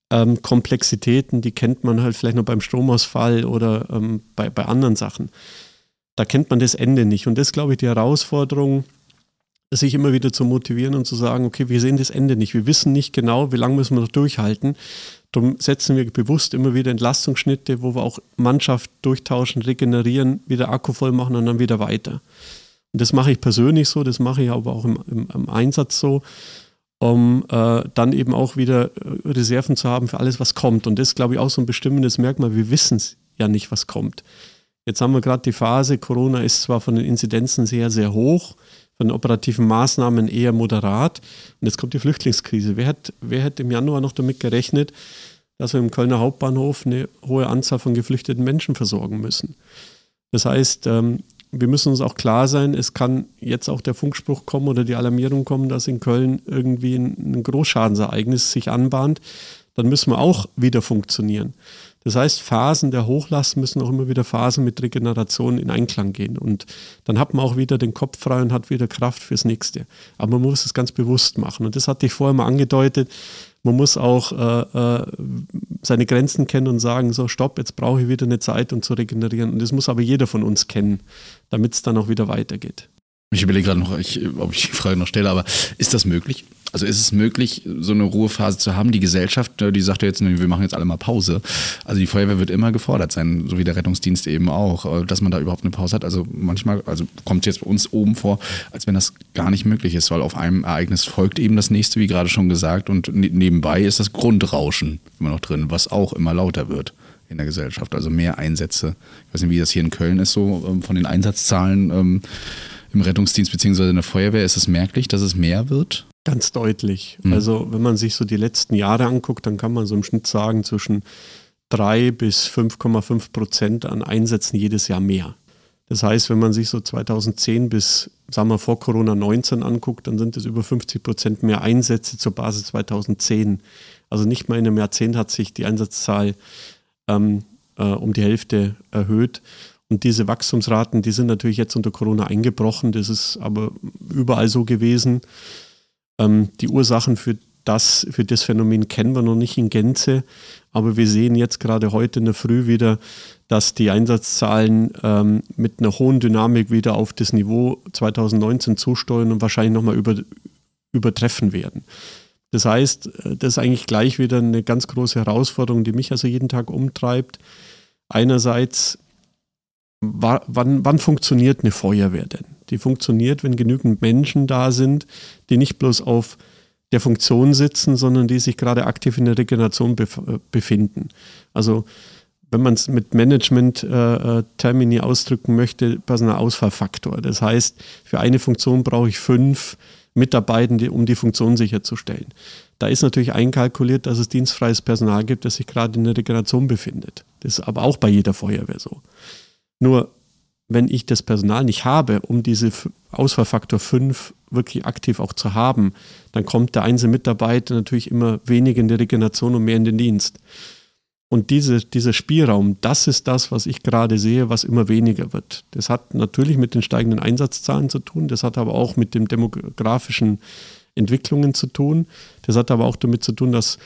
ähm, Komplexitäten, die kennt man halt vielleicht noch beim Stromausfall oder ähm, bei, bei anderen Sachen. Da kennt man das Ende nicht. Und das ist, glaube ich, die Herausforderung, sich immer wieder zu motivieren und zu sagen, okay, wir sehen das Ende nicht. Wir wissen nicht genau, wie lange müssen wir noch durchhalten. Darum setzen wir bewusst immer wieder Entlastungsschnitte, wo wir auch Mannschaft durchtauschen, regenerieren, wieder Akku voll machen und dann wieder weiter. Und das mache ich persönlich so, das mache ich aber auch im, im, im Einsatz so, um äh, dann eben auch wieder äh, Reserven zu haben für alles, was kommt. Und das ist, glaube ich, auch so ein bestimmendes Merkmal. Wir wissen es ja nicht, was kommt. Jetzt haben wir gerade die Phase, Corona ist zwar von den Inzidenzen sehr, sehr hoch, von den operativen Maßnahmen eher moderat. Und jetzt kommt die Flüchtlingskrise. Wer, hat, wer hätte im Januar noch damit gerechnet, dass wir im Kölner Hauptbahnhof eine hohe Anzahl von geflüchteten Menschen versorgen müssen? Das heißt, ähm, wir müssen uns auch klar sein, es kann jetzt auch der Funkspruch kommen oder die Alarmierung kommen, dass in Köln irgendwie ein, ein Großschadensereignis sich anbahnt. dann müssen wir auch wieder funktionieren. Das heißt, Phasen der Hochlast müssen auch immer wieder Phasen mit Regeneration in Einklang gehen. Und dann hat man auch wieder den Kopf frei und hat wieder Kraft fürs Nächste. Aber man muss es ganz bewusst machen. Und das hatte ich vorher mal angedeutet. Man muss auch äh, äh, seine Grenzen kennen und sagen, so, stopp, jetzt brauche ich wieder eine Zeit, um zu regenerieren. Und das muss aber jeder von uns kennen, damit es dann auch wieder weitergeht. Ich überlege gerade noch, ich, ob ich die Frage noch stelle, aber ist das möglich? Also ist es möglich, so eine Ruhephase zu haben? Die Gesellschaft, äh, die sagt ja jetzt, wir machen jetzt alle mal Pause. Also die Feuerwehr wird immer gefordert sein, so wie der Rettungsdienst eben auch, äh, dass man da überhaupt eine Pause hat. Also manchmal, also kommt jetzt bei uns oben vor, als wenn das gar nicht möglich ist, weil auf einem Ereignis folgt eben das nächste, wie gerade schon gesagt, und ne, nebenbei ist das Grundrauschen immer noch drin, was auch immer lauter wird in der Gesellschaft. Also mehr Einsätze. Ich weiß nicht, wie das hier in Köln ist, so ähm, von den Einsatzzahlen ähm, im Rettungsdienst bzw. in der Feuerwehr. Ist es merklich, dass es mehr wird? Ganz deutlich. Mhm. Also wenn man sich so die letzten Jahre anguckt, dann kann man so im Schnitt sagen, zwischen 3 bis 5,5 Prozent an Einsätzen jedes Jahr mehr. Das heißt, wenn man sich so 2010 bis, sagen wir, vor Corona 19 anguckt, dann sind es über 50 Prozent mehr Einsätze zur Basis 2010. Also nicht mal in einem Jahrzehnt hat sich die Einsatzzahl ähm, äh, um die Hälfte erhöht. Und diese Wachstumsraten, die sind natürlich jetzt unter Corona eingebrochen. Das ist aber überall so gewesen. Ähm, die Ursachen für das, für das Phänomen kennen wir noch nicht in Gänze, aber wir sehen jetzt gerade heute in der Früh wieder, dass die Einsatzzahlen ähm, mit einer hohen Dynamik wieder auf das Niveau 2019 zusteuern und wahrscheinlich nochmal über, übertreffen werden. Das heißt, äh, das ist eigentlich gleich wieder eine ganz große Herausforderung, die mich also jeden Tag umtreibt. Einerseits, wann, wann funktioniert eine Feuerwehr denn? Die funktioniert, wenn genügend Menschen da sind, die nicht bloß auf der Funktion sitzen, sondern die sich gerade aktiv in der Regeneration bef äh, befinden. Also wenn man es mit Management-Termini äh, äh ausdrücken möchte, Personalausfallfaktor. Das heißt, für eine Funktion brauche ich fünf Mitarbeitende, um die Funktion sicherzustellen. Da ist natürlich einkalkuliert, dass es dienstfreies Personal gibt, das sich gerade in der Regeneration befindet. Das ist aber auch bei jeder Feuerwehr so. Nur wenn ich das Personal nicht habe, um diese Ausfallfaktor 5 wirklich aktiv auch zu haben, dann kommt der einzelne Mitarbeiter natürlich immer weniger in die Regeneration und mehr in den Dienst. Und diese, dieser Spielraum, das ist das, was ich gerade sehe, was immer weniger wird. Das hat natürlich mit den steigenden Einsatzzahlen zu tun, das hat aber auch mit den demografischen Entwicklungen zu tun. Das hat aber auch damit zu tun, dass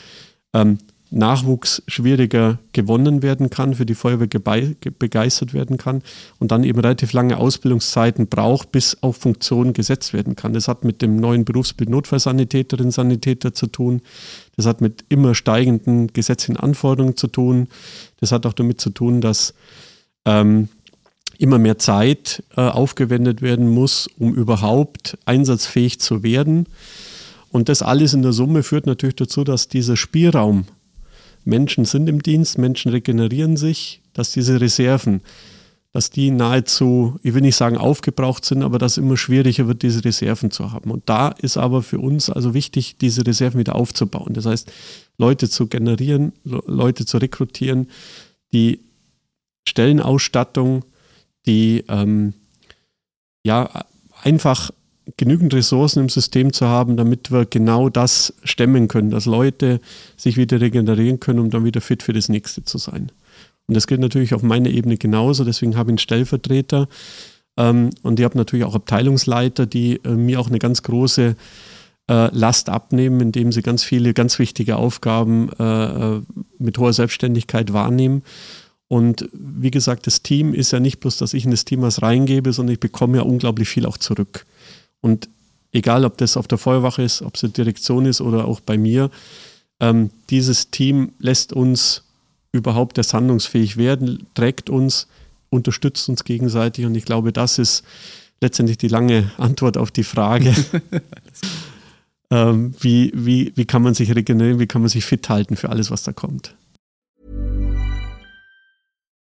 ähm, Nachwuchs schwieriger gewonnen werden kann, für die Feuerwehr begeistert werden kann und dann eben relativ lange Ausbildungszeiten braucht, bis auf Funktion gesetzt werden kann. Das hat mit dem neuen Berufsbild Notfallsanitäterin, Sanitäter zu tun. Das hat mit immer steigenden gesetzlichen Anforderungen zu tun. Das hat auch damit zu tun, dass ähm, immer mehr Zeit äh, aufgewendet werden muss, um überhaupt einsatzfähig zu werden. Und das alles in der Summe führt natürlich dazu, dass dieser Spielraum Menschen sind im Dienst, Menschen regenerieren sich, dass diese Reserven, dass die nahezu, ich will nicht sagen aufgebraucht sind, aber dass immer schwieriger wird, diese Reserven zu haben. Und da ist aber für uns also wichtig, diese Reserven wieder aufzubauen. Das heißt, Leute zu generieren, Leute zu rekrutieren, die Stellenausstattung, die ähm, ja einfach genügend Ressourcen im System zu haben, damit wir genau das stemmen können, dass Leute sich wieder regenerieren können, um dann wieder fit für das nächste zu sein. Und das gilt natürlich auf meiner Ebene genauso, deswegen habe ich einen Stellvertreter ähm, und ich habe natürlich auch Abteilungsleiter, die äh, mir auch eine ganz große äh, Last abnehmen, indem sie ganz viele ganz wichtige Aufgaben äh, äh mit hoher Selbstständigkeit wahrnehmen. Und wie gesagt, das Team ist ja nicht bloß, dass ich in das Team was reingebe, sondern ich bekomme ja unglaublich viel auch zurück. Und egal, ob das auf der Feuerwache ist, ob es die Direktion ist oder auch bei mir, ähm, dieses Team lässt uns überhaupt erst handlungsfähig werden, trägt uns, unterstützt uns gegenseitig und ich glaube, das ist letztendlich die lange Antwort auf die Frage. ähm, wie, wie, wie kann man sich regenerieren, wie kann man sich fit halten für alles, was da kommt.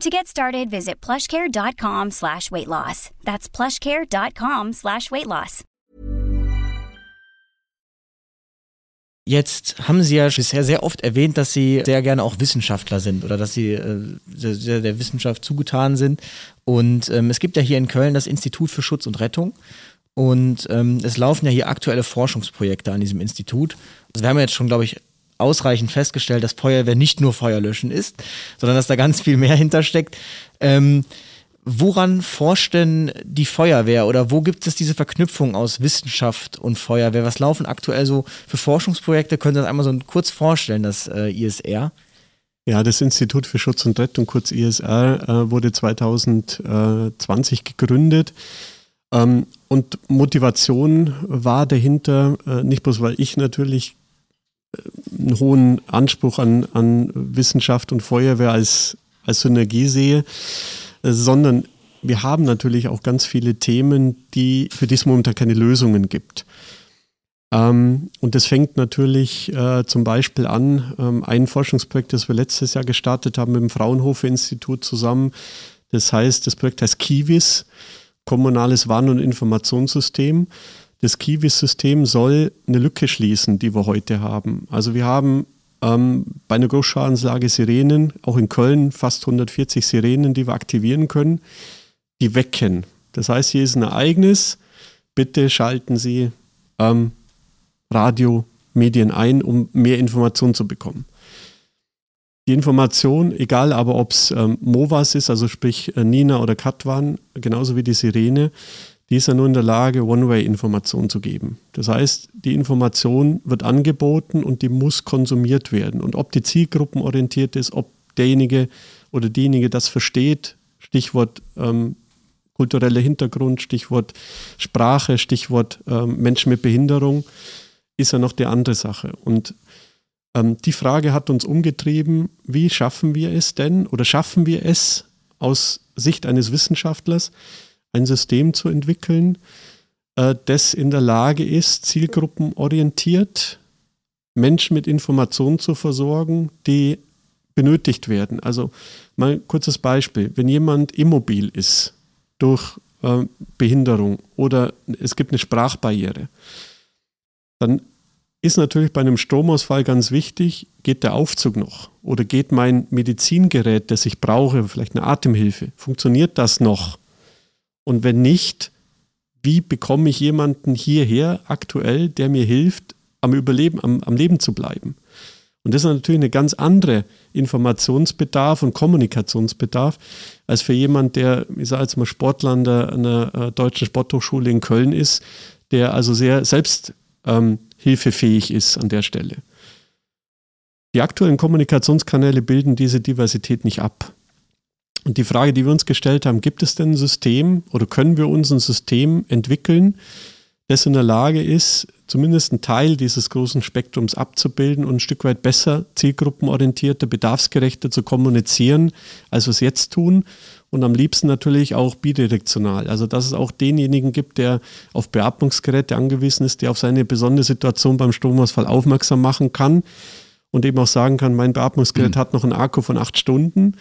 To get started, visit plushcare.com slash weight loss. That's plushcare.com slash weight loss. Jetzt haben Sie ja bisher sehr oft erwähnt, dass Sie sehr gerne auch Wissenschaftler sind oder dass Sie äh, sehr, der Wissenschaft zugetan sind. Und ähm, es gibt ja hier in Köln das Institut für Schutz und Rettung. Und ähm, es laufen ja hier aktuelle Forschungsprojekte an diesem Institut. Also wir haben jetzt schon, glaube ich, ausreichend festgestellt, dass Feuerwehr nicht nur Feuerlöschen ist, sondern dass da ganz viel mehr hintersteckt. Ähm, woran forscht denn die Feuerwehr oder wo gibt es diese Verknüpfung aus Wissenschaft und Feuerwehr? Was laufen aktuell so für Forschungsprojekte? Können Sie das einmal so kurz vorstellen, das äh, ISR? Ja, das Institut für Schutz und Rettung, kurz ISR, äh, wurde 2020 gegründet. Ähm, und Motivation war dahinter, äh, nicht bloß weil ich natürlich einen hohen Anspruch an, an Wissenschaft und Feuerwehr als, als Synergie sehe, äh, sondern wir haben natürlich auch ganz viele Themen, die, für die es momentan keine Lösungen gibt. Ähm, und das fängt natürlich äh, zum Beispiel an, ähm, ein Forschungsprojekt, das wir letztes Jahr gestartet haben mit dem Fraunhofer-Institut zusammen. Das heißt, das Projekt heißt KIWIS, Kommunales Warn- und Informationssystem das Kiwi-System soll eine Lücke schließen, die wir heute haben. Also wir haben ähm, bei einer Großschadenslage Sirenen, auch in Köln fast 140 Sirenen, die wir aktivieren können, die wecken. Das heißt, hier ist ein Ereignis, bitte schalten Sie ähm, Radio, Medien ein, um mehr Informationen zu bekommen. Die Information, egal aber ob es ähm, MOVAS ist, also sprich äh, Nina oder Katwan, genauso wie die Sirene, die ist ja nur in der Lage, One-Way-Informationen zu geben. Das heißt, die Information wird angeboten und die muss konsumiert werden. Und ob die zielgruppenorientiert ist, ob derjenige oder diejenige das versteht, Stichwort ähm, kultureller Hintergrund, Stichwort Sprache, Stichwort ähm, Menschen mit Behinderung, ist ja noch die andere Sache. Und ähm, die Frage hat uns umgetrieben, wie schaffen wir es denn oder schaffen wir es aus Sicht eines Wissenschaftlers, ein System zu entwickeln, äh, das in der Lage ist, zielgruppenorientiert Menschen mit Informationen zu versorgen, die benötigt werden. Also mal ein kurzes Beispiel. Wenn jemand immobil ist durch äh, Behinderung oder es gibt eine Sprachbarriere, dann ist natürlich bei einem Stromausfall ganz wichtig, geht der Aufzug noch oder geht mein Medizingerät, das ich brauche, vielleicht eine Atemhilfe, funktioniert das noch? Und wenn nicht, wie bekomme ich jemanden hierher aktuell, der mir hilft, am Überleben, am, am Leben zu bleiben? Und das ist natürlich eine ganz andere Informationsbedarf und Kommunikationsbedarf als für jemand, der, ich sage jetzt mal, Sportler an der, an der äh, Deutschen Sporthochschule in Köln ist, der also sehr selbsthilfefähig ähm, ist an der Stelle. Die aktuellen Kommunikationskanäle bilden diese Diversität nicht ab. Und die Frage, die wir uns gestellt haben, gibt es denn ein System oder können wir uns ein System entwickeln, das in der Lage ist, zumindest einen Teil dieses großen Spektrums abzubilden und ein Stück weit besser, zielgruppenorientierter, bedarfsgerechter zu kommunizieren, als wir es jetzt tun. Und am liebsten natürlich auch bidirektional. Also, dass es auch denjenigen gibt, der auf Beatmungsgeräte angewiesen ist, der auf seine besondere Situation beim Stromausfall aufmerksam machen kann und eben auch sagen kann, mein Beatmungsgerät mhm. hat noch einen Akku von acht Stunden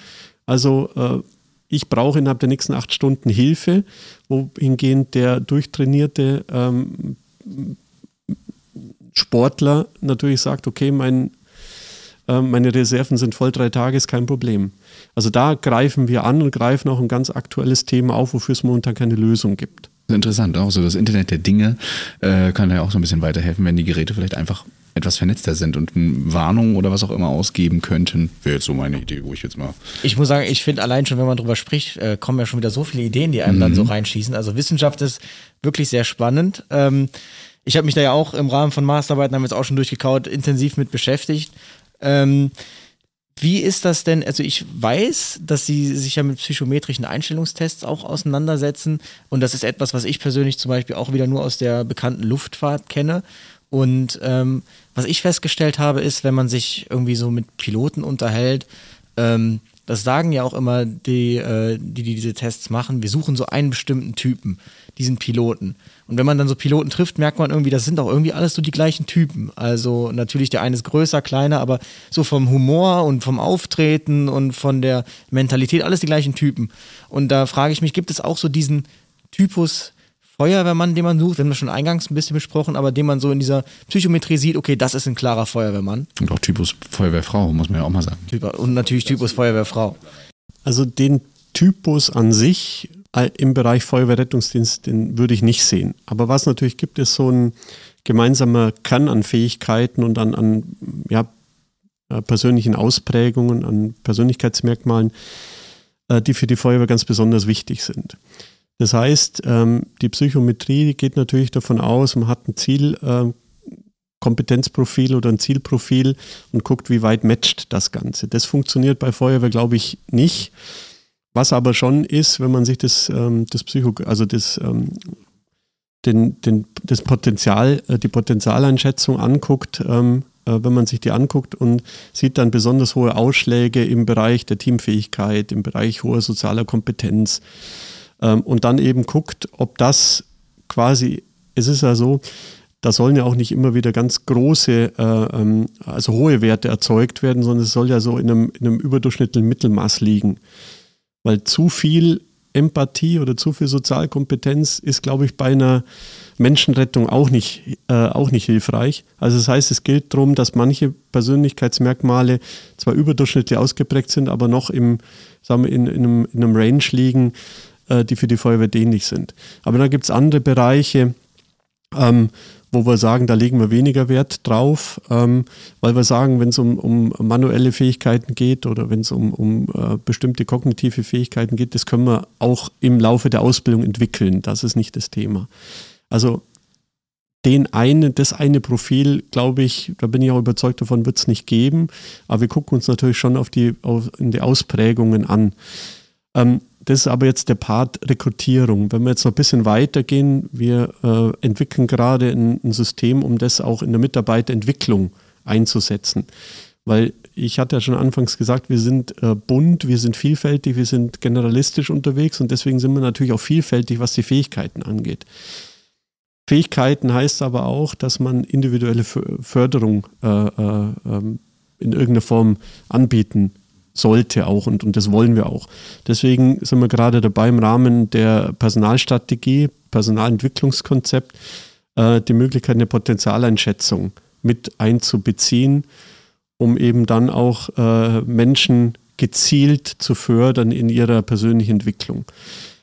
also äh, ich brauche innerhalb der nächsten acht Stunden Hilfe, wohingehend der durchtrainierte ähm, Sportler natürlich sagt, okay, mein, äh, meine Reserven sind voll drei Tage, ist kein Problem. Also da greifen wir an und greifen auch ein ganz aktuelles Thema auf, wofür es momentan keine Lösung gibt. Interessant, auch so das Internet der Dinge äh, kann ja auch so ein bisschen weiterhelfen, wenn die Geräte vielleicht einfach etwas vernetzter sind und Warnungen oder was auch immer ausgeben könnten. Wäre jetzt so meine Idee, wo ich jetzt mal. Ich muss sagen, ich finde allein schon, wenn man drüber spricht, äh, kommen ja schon wieder so viele Ideen, die einem mhm. dann so mhm. reinschießen. Also Wissenschaft ist wirklich sehr spannend. Ähm, ich habe mich da ja auch im Rahmen von Masterarbeiten, haben wir jetzt auch schon durchgekaut, intensiv mit beschäftigt. Ähm, wie ist das denn? Also ich weiß, dass Sie sich ja mit psychometrischen Einstellungstests auch auseinandersetzen und das ist etwas, was ich persönlich zum Beispiel auch wieder nur aus der bekannten Luftfahrt kenne. Und ähm, was ich festgestellt habe, ist, wenn man sich irgendwie so mit Piloten unterhält, ähm, Das sagen ja auch immer die, äh, die, die diese Tests machen. Wir suchen so einen bestimmten Typen, diesen Piloten. Und wenn man dann so Piloten trifft, merkt man irgendwie, das sind auch irgendwie alles so die gleichen Typen. Also natürlich der eine ist größer, kleiner, aber so vom Humor und vom Auftreten und von der Mentalität alles die gleichen Typen. Und da frage ich mich, gibt es auch so diesen Typus Feuerwehrmann, den man sucht, wir haben das schon eingangs ein bisschen besprochen, aber den man so in dieser Psychometrie sieht, okay, das ist ein klarer Feuerwehrmann. Und auch Typus Feuerwehrfrau, muss man ja auch mal sagen. Und natürlich Typus Feuerwehrfrau. Also den Typus an sich im Bereich Feuerwehrrettungsdienst, den würde ich nicht sehen. Aber was natürlich gibt, ist so ein gemeinsamer Kern an Fähigkeiten und an, an ja, äh, persönlichen Ausprägungen, an Persönlichkeitsmerkmalen, äh, die für die Feuerwehr ganz besonders wichtig sind. Das heißt, ähm, die Psychometrie geht natürlich davon aus, man hat ein Ziel, ähm, Kompetenzprofil oder ein Zielprofil und guckt, wie weit matcht das Ganze. Das funktioniert bei Feuerwehr, glaube ich, nicht. Was aber schon ist, wenn man sich das, ähm, das Psycho, also das, den, den, das Potenzial, äh, die Potenzialeinschätzung anguckt, äh, wenn man sich die anguckt und sieht dann besonders hohe Ausschläge im Bereich der Teamfähigkeit, im Bereich hoher sozialer Kompetenz, ähm, und dann eben guckt, ob das quasi, es ist ja so, da sollen ja auch nicht immer wieder ganz große, äh, ähm, also hohe Werte erzeugt werden, sondern es soll ja so in einem, in einem überdurchschnittlichen Mittelmaß liegen. Weil zu viel Empathie oder zu viel Sozialkompetenz ist, glaube ich, bei einer Menschenrettung auch nicht, äh, auch nicht hilfreich. Also das heißt, es gilt darum, dass manche Persönlichkeitsmerkmale zwar überdurchschnittlich ausgeprägt sind, aber noch im, sagen wir, in, in, einem, in einem Range liegen, äh, die für die Feuerwehr dienlich sind. Aber dann gibt es andere Bereiche, ähm, wo wir sagen, da legen wir weniger Wert drauf, ähm, weil wir sagen, wenn es um, um manuelle Fähigkeiten geht oder wenn es um, um äh, bestimmte kognitive Fähigkeiten geht, das können wir auch im Laufe der Ausbildung entwickeln. Das ist nicht das Thema. Also den einen, das eine Profil, glaube ich, da bin ich auch überzeugt davon, wird es nicht geben. Aber wir gucken uns natürlich schon auf die, auf, in die Ausprägungen an. Ähm, das ist aber jetzt der Part Rekrutierung. Wenn wir jetzt noch ein bisschen weitergehen, wir äh, entwickeln gerade ein, ein, System, um das auch in der Mitarbeiterentwicklung einzusetzen. Weil ich hatte ja schon anfangs gesagt, wir sind äh, bunt, wir sind vielfältig, wir sind generalistisch unterwegs und deswegen sind wir natürlich auch vielfältig, was die Fähigkeiten angeht. Fähigkeiten heißt aber auch, dass man individuelle Förderung äh, äh ähm, in irgendeiner Form anbieten sollte auch und, und das wollen wir auch. Deswegen sind wir gerade dabei, im Rahmen der Personalstrategie, Personalentwicklungskonzept, äh, die Möglichkeit eine Potenzialeinschätzung mit einzubeziehen, um eben dann auch äh, Menschen gezielt zu fördern in ihrer persönlichen Entwicklung.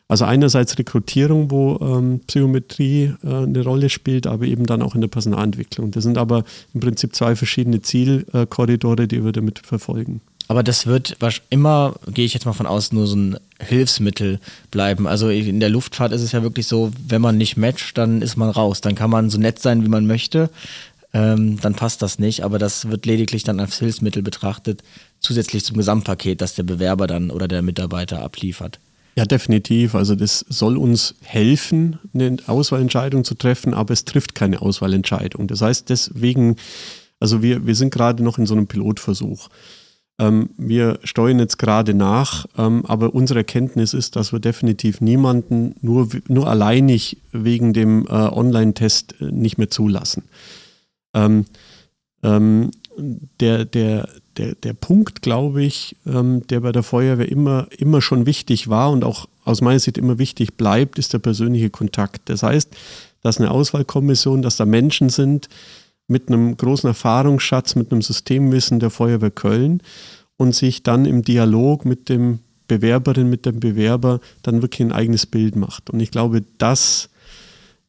Also einerseits Rekrutierung, wo ähm, Psychometrie äh, eine Rolle spielt, aber eben dann auch in der Personalentwicklung. Das sind aber im Prinzip zwei verschiedene Zielkorridore, die wir damit verfolgen. Aber das wird immer, gehe ich jetzt mal von aus, nur so ein Hilfsmittel bleiben. Also in der Luftfahrt ist es ja wirklich so, wenn man nicht matcht, dann ist man raus. Dann kann man so nett sein, wie man möchte. Ähm, dann passt das nicht. Aber das wird lediglich dann als Hilfsmittel betrachtet, zusätzlich zum Gesamtpaket, das der Bewerber dann oder der Mitarbeiter abliefert. Ja, definitiv. Also das soll uns helfen, eine Auswahlentscheidung zu treffen, aber es trifft keine Auswahlentscheidung. Das heißt, deswegen, also wir, wir sind gerade noch in so einem Pilotversuch. Ähm, wir steuern jetzt gerade nach, ähm, aber unsere Erkenntnis ist, dass wir definitiv niemanden nur, nur alleinig wegen dem äh, Online-Test äh, nicht mehr zulassen. Ähm, ähm, der, der, der, der Punkt, glaube ich, ähm, der bei der Feuerwehr immer, immer schon wichtig war und auch aus meiner Sicht immer wichtig bleibt, ist der persönliche Kontakt. Das heißt, dass eine Auswahlkommission, dass da Menschen sind, mit einem großen Erfahrungsschatz, mit einem Systemwissen der Feuerwehr Köln und sich dann im Dialog mit dem Bewerberin, mit dem Bewerber dann wirklich ein eigenes Bild macht. Und ich glaube, das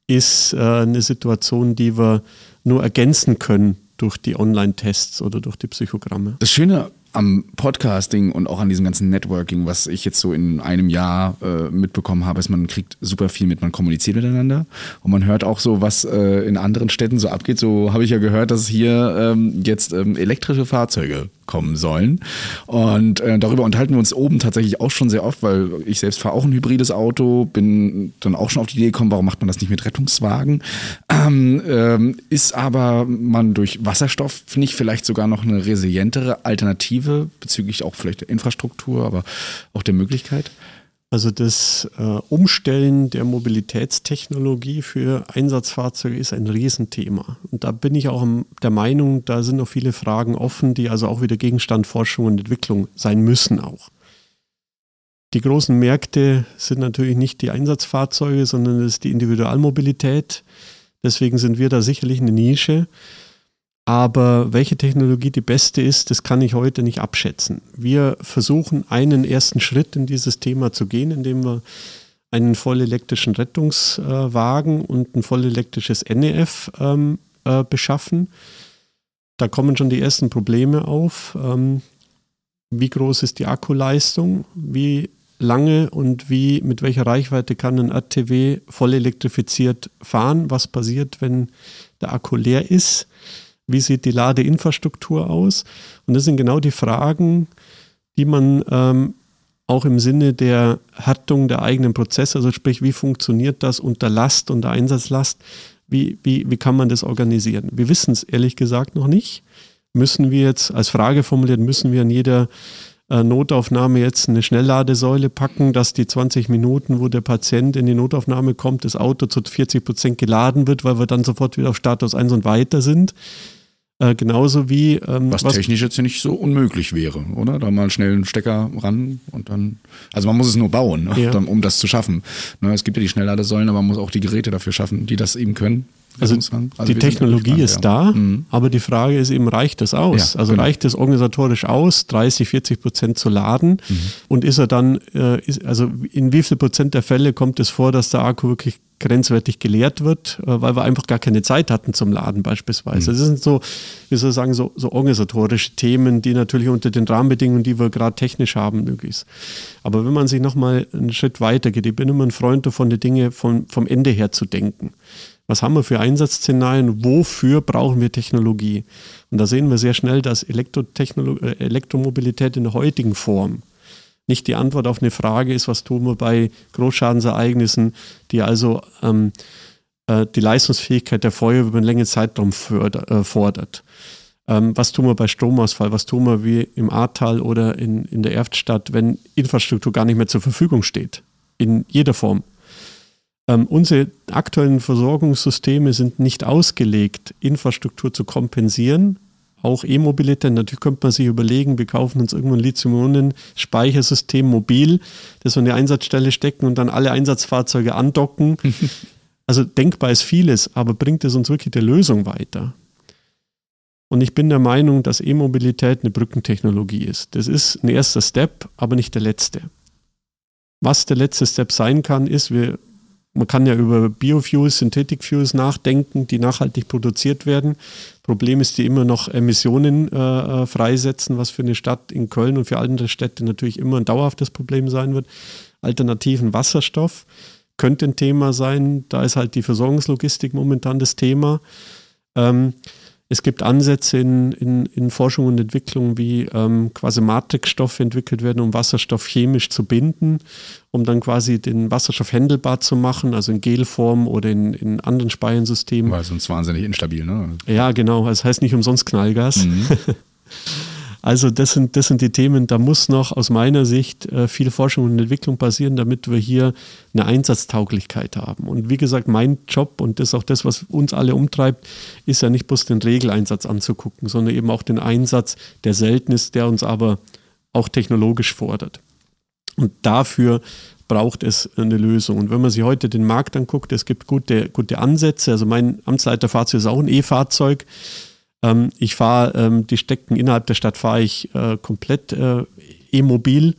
ist äh, eine Situation, die wir nur ergänzen können durch die Online-Tests oder durch die Psychogramme. Das Schöne am Podcasting und auch an diesem ganzen Networking, was ich jetzt so in einem Jahr äh, mitbekommen habe, ist, man kriegt super viel mit, man kommuniziert miteinander und man hört auch so, was äh, in anderen Städten so abgeht. So habe ich ja gehört, dass hier ähm, jetzt ähm, elektrische Fahrzeuge kommen sollen. Und äh, darüber unterhalten wir uns oben tatsächlich auch schon sehr oft, weil ich selbst fahre auch ein hybrides Auto, bin dann auch schon auf die Idee gekommen, warum macht man das nicht mit Rettungswagen? Ähm, ähm, ist aber man durch Wasserstoff, finde ich, vielleicht sogar noch eine resilientere Alternative Perspektive bezüglich auch vielleicht der Infrastruktur, aber auch der Möglichkeit? Also das äh, Umstellen der Mobilitätstechnologie für Einsatzfahrzeuge ist ein Riesenthema. Und da bin ich auch der Meinung, da sind noch viele Fragen offen, die also auch wieder Gegenstand Forschung und Entwicklung sein müssen auch. Die großen Märkte sind natürlich nicht die Einsatzfahrzeuge, sondern es ist die Individualmobilität. Deswegen sind wir da sicherlich eine Nische. Aber welche Technologie die beste ist, das kann ich heute nicht abschätzen. Wir versuchen einen ersten Schritt in dieses Thema zu gehen, indem wir einen vollelektrischen Rettungswagen und ein vollelektrisches NEF ähm, äh, beschaffen. Da kommen schon die ersten Probleme auf. Ähm, wie groß ist die Akkuleistung? Wie lange und wie mit welcher Reichweite kann ein RTW voll elektrifiziert fahren? Was passiert, wenn der Akku leer ist? Wie sieht die Ladeinfrastruktur aus? Und das sind genau die Fragen, die man ähm, auch im Sinne der Härtung der eigenen Prozesse, also sprich, wie funktioniert das unter Last, unter Einsatzlast, wie, wie, wie kann man das organisieren? Wir wissen es ehrlich gesagt noch nicht. Müssen wir jetzt als Frage formuliert, müssen wir an jeder äh, Notaufnahme jetzt eine Schnellladesäule packen, dass die 20 Minuten, wo der Patient in die Notaufnahme kommt, das Auto zu 40 Prozent geladen wird, weil wir dann sofort wieder auf Status 1 und weiter sind. Äh, genauso wie. Ähm, was, was, technisch jetzt nicht so unmöglich wäre, oder? Da mal schnell einen Stecker ran und dann. Also man muss es nur bauen, ne? ja. um das zu schaffen. Ne? Es gibt ja die Schnellladesäulen, aber man muss auch die Geräte dafür schaffen, die das eben können. Also, also die Technologie gespannt, ist da, mhm. aber die Frage ist eben, reicht das aus? Also genau. reicht es organisatorisch aus, 30, 40 Prozent zu laden? Mhm. Und ist er dann, äh, ist, also in wie viel Prozent der Fälle kommt es vor, dass der Akku wirklich grenzwertig geleert wird, äh, weil wir einfach gar keine Zeit hatten zum Laden beispielsweise. Mhm. Das sind so, wie soll ich sagen, so, so organisatorische Themen, die natürlich unter den Rahmenbedingungen, die wir gerade technisch haben, möglich ist. Aber wenn man sich nochmal einen Schritt weiter geht, ich bin immer ein Freund davon, die Dinge vom, vom Ende her zu denken. Was haben wir für Einsatzszenarien? Wofür brauchen wir Technologie? Und da sehen wir sehr schnell, dass äh, Elektromobilität in der heutigen Form nicht die Antwort auf eine Frage ist, was tun wir bei Großschadensereignissen, die also ähm, äh, die Leistungsfähigkeit der Feuerwehr über einen längeren Zeitraum förder, äh, fordert. Ähm, was tun wir bei Stromausfall? Was tun wir wie im Ahrtal oder in, in der Erftstadt, wenn Infrastruktur gar nicht mehr zur Verfügung steht? In jeder Form. Ähm, unsere aktuellen Versorgungssysteme sind nicht ausgelegt, Infrastruktur zu kompensieren, auch E-Mobilität. Natürlich könnte man sich überlegen, wir kaufen uns irgendwo ein Lithium-Ionen-Speichersystem mobil, das wir in die Einsatzstelle stecken und dann alle Einsatzfahrzeuge andocken. also denkbar ist vieles, aber bringt es uns wirklich der Lösung weiter? Und ich bin der Meinung, dass E-Mobilität eine Brückentechnologie ist. Das ist ein erster Step, aber nicht der letzte. Was der letzte Step sein kann, ist, wir man kann ja über Biofuels, Synthetic Fuels nachdenken, die nachhaltig produziert werden. Problem ist, die immer noch Emissionen äh, äh, freisetzen, was für eine Stadt in Köln und für andere Städte natürlich immer ein dauerhaftes Problem sein wird. Alternativen Wasserstoff könnte ein Thema sein. Da ist halt die Versorgungslogistik momentan das Thema. Ähm, es gibt Ansätze in, in, in Forschung und Entwicklung, wie ähm, quasi Matrixstoffe entwickelt werden, um Wasserstoff chemisch zu binden, um dann quasi den Wasserstoff händelbar zu machen, also in Gelform oder in, in anderen Speiensystemen. Weil sonst wahnsinnig instabil, ne? Ja, genau. Das heißt nicht umsonst Knallgas. Mhm. Also das sind, das sind die Themen, da muss noch aus meiner Sicht äh, viel Forschung und Entwicklung passieren, damit wir hier eine Einsatztauglichkeit haben. Und wie gesagt, mein Job und das ist auch das, was uns alle umtreibt, ist ja nicht bloß den Regeleinsatz anzugucken, sondern eben auch den Einsatz, der selten ist, der uns aber auch technologisch fordert. Und dafür braucht es eine Lösung. Und wenn man sich heute den Markt anguckt, es gibt gute, gute Ansätze. Also mein Amtsleiterfahrzeug ist auch ein E-Fahrzeug. Ähm, ich fahre ähm, die Strecken innerhalb der Stadt fahre ich äh, komplett äh, e-mobil.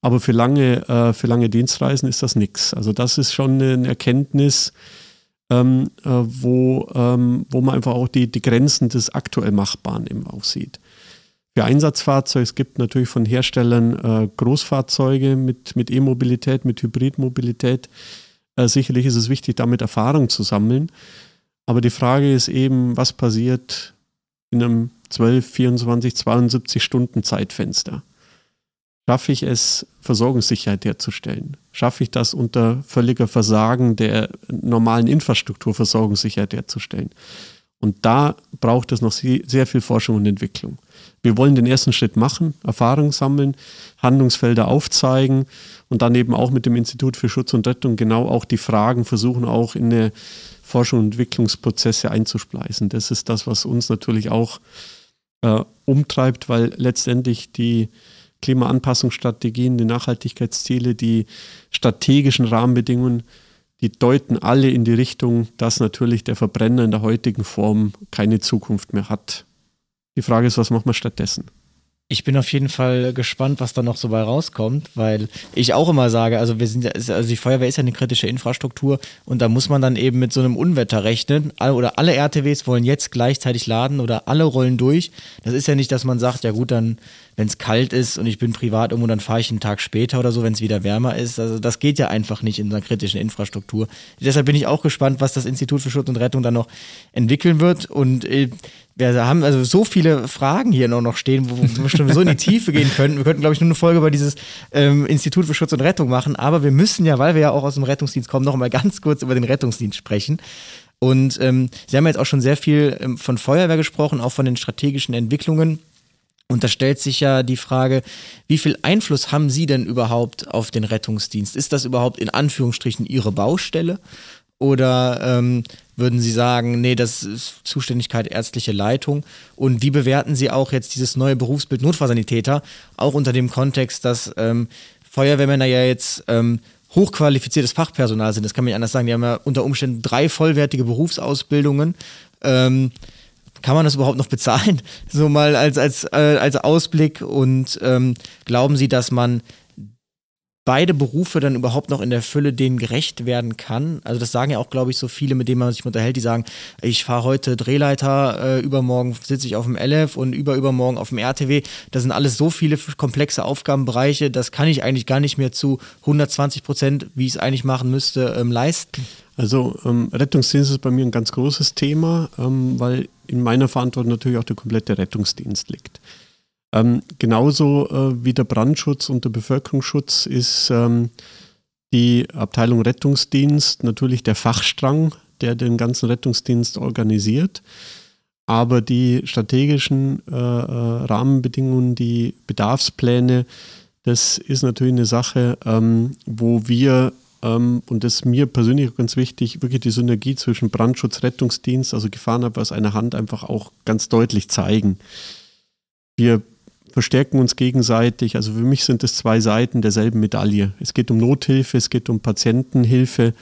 Aber für lange, äh, für lange Dienstreisen ist das nichts. Also das ist schon eine Erkenntnis, ähm, äh, wo, ähm, wo man einfach auch die, die Grenzen des aktuell Machbaren eben auch sieht. Für Einsatzfahrzeuge, es gibt natürlich von Herstellern äh, Großfahrzeuge mit, mit E-Mobilität, mit Hybridmobilität. Äh, sicherlich ist es wichtig, damit Erfahrung zu sammeln. Aber die Frage ist eben, was passiert, in einem 12, 24, 72 Stunden Zeitfenster? Schaffe ich es, Versorgungssicherheit herzustellen? Schaffe ich das unter völliger Versagen der normalen Infrastruktur Versorgungssicherheit herzustellen? Und da braucht es noch sehr viel Forschung und Entwicklung. Wir wollen den ersten Schritt machen, Erfahrung sammeln, Handlungsfelder aufzeigen und dann eben auch mit dem Institut für Schutz und Rettung genau auch die Fragen versuchen, auch in eine Forschung und Entwicklungsprozesse einzuspleißen. Das ist das, was uns natürlich auch äh, umtreibt, weil letztendlich die Klimaanpassungsstrategien, die Nachhaltigkeitsziele, die strategischen Rahmenbedingungen, die deuten alle in die Richtung, dass natürlich der Verbrenner in der heutigen Form keine Zukunft mehr hat. Die Frage ist, was macht man stattdessen? Ich bin auf jeden Fall gespannt, was da noch so bei rauskommt, weil ich auch immer sage, also wir sind also die Feuerwehr ist ja eine kritische Infrastruktur und da muss man dann eben mit so einem Unwetter rechnen. Oder alle RTWs wollen jetzt gleichzeitig laden oder alle rollen durch. Das ist ja nicht, dass man sagt, ja gut, dann wenn es kalt ist und ich bin privat irgendwo, dann fahre ich einen Tag später oder so, wenn es wieder wärmer ist. Also das geht ja einfach nicht in einer kritischen Infrastruktur. Deshalb bin ich auch gespannt, was das Institut für Schutz und Rettung dann noch entwickeln wird. Und äh, wir haben also so viele Fragen hier noch, noch stehen, wo wir schon so in die Tiefe gehen könnten. Wir könnten, glaube ich, nur eine Folge über dieses ähm, Institut für Schutz und Rettung machen. Aber wir müssen ja, weil wir ja auch aus dem Rettungsdienst kommen, noch mal ganz kurz über den Rettungsdienst sprechen. Und ähm, Sie haben jetzt auch schon sehr viel ähm, von Feuerwehr gesprochen, auch von den strategischen Entwicklungen. Und da stellt sich ja die Frage, wie viel Einfluss haben Sie denn überhaupt auf den Rettungsdienst? Ist das überhaupt in Anführungsstrichen Ihre Baustelle? Oder ähm, würden Sie sagen, nee, das ist Zuständigkeit ärztliche Leitung? Und wie bewerten Sie auch jetzt dieses neue Berufsbild Notfallsanitäter, auch unter dem Kontext, dass ähm, Feuerwehrmänner ja jetzt ähm, hochqualifiziertes Fachpersonal sind? Das kann man nicht anders sagen. Die haben ja unter Umständen drei vollwertige Berufsausbildungen. Ähm, kann man das überhaupt noch bezahlen? So mal als, als, äh, als Ausblick. Und ähm, glauben Sie, dass man beide Berufe dann überhaupt noch in der Fülle denen gerecht werden kann? Also das sagen ja auch, glaube ich, so viele, mit denen man sich unterhält, die sagen, ich fahre heute Drehleiter, äh, übermorgen sitze ich auf dem LF und überübermorgen auf dem RTW. Das sind alles so viele komplexe Aufgabenbereiche, das kann ich eigentlich gar nicht mehr zu 120 Prozent, wie ich es eigentlich machen müsste, ähm, leisten. Also ähm, Rettungsdienst ist bei mir ein ganz großes Thema, ähm, weil in meiner Verantwortung natürlich auch der komplette Rettungsdienst liegt. Ähm, genauso äh, wie der Brandschutz und der Bevölkerungsschutz ist ähm, die Abteilung Rettungsdienst natürlich der Fachstrang, der den ganzen Rettungsdienst organisiert. Aber die strategischen äh, äh, Rahmenbedingungen, die Bedarfspläne, das ist natürlich eine Sache, ähm, wo wir ähm, und das ist mir persönlich ganz wichtig, wirklich die Synergie zwischen Brandschutz, Rettungsdienst, also Gefahrenabwehr aus einer Hand einfach auch ganz deutlich zeigen. Wir verstärken uns gegenseitig. Also für mich sind es zwei Seiten derselben Medaille. Es geht um Nothilfe, es geht um Patientenhilfe.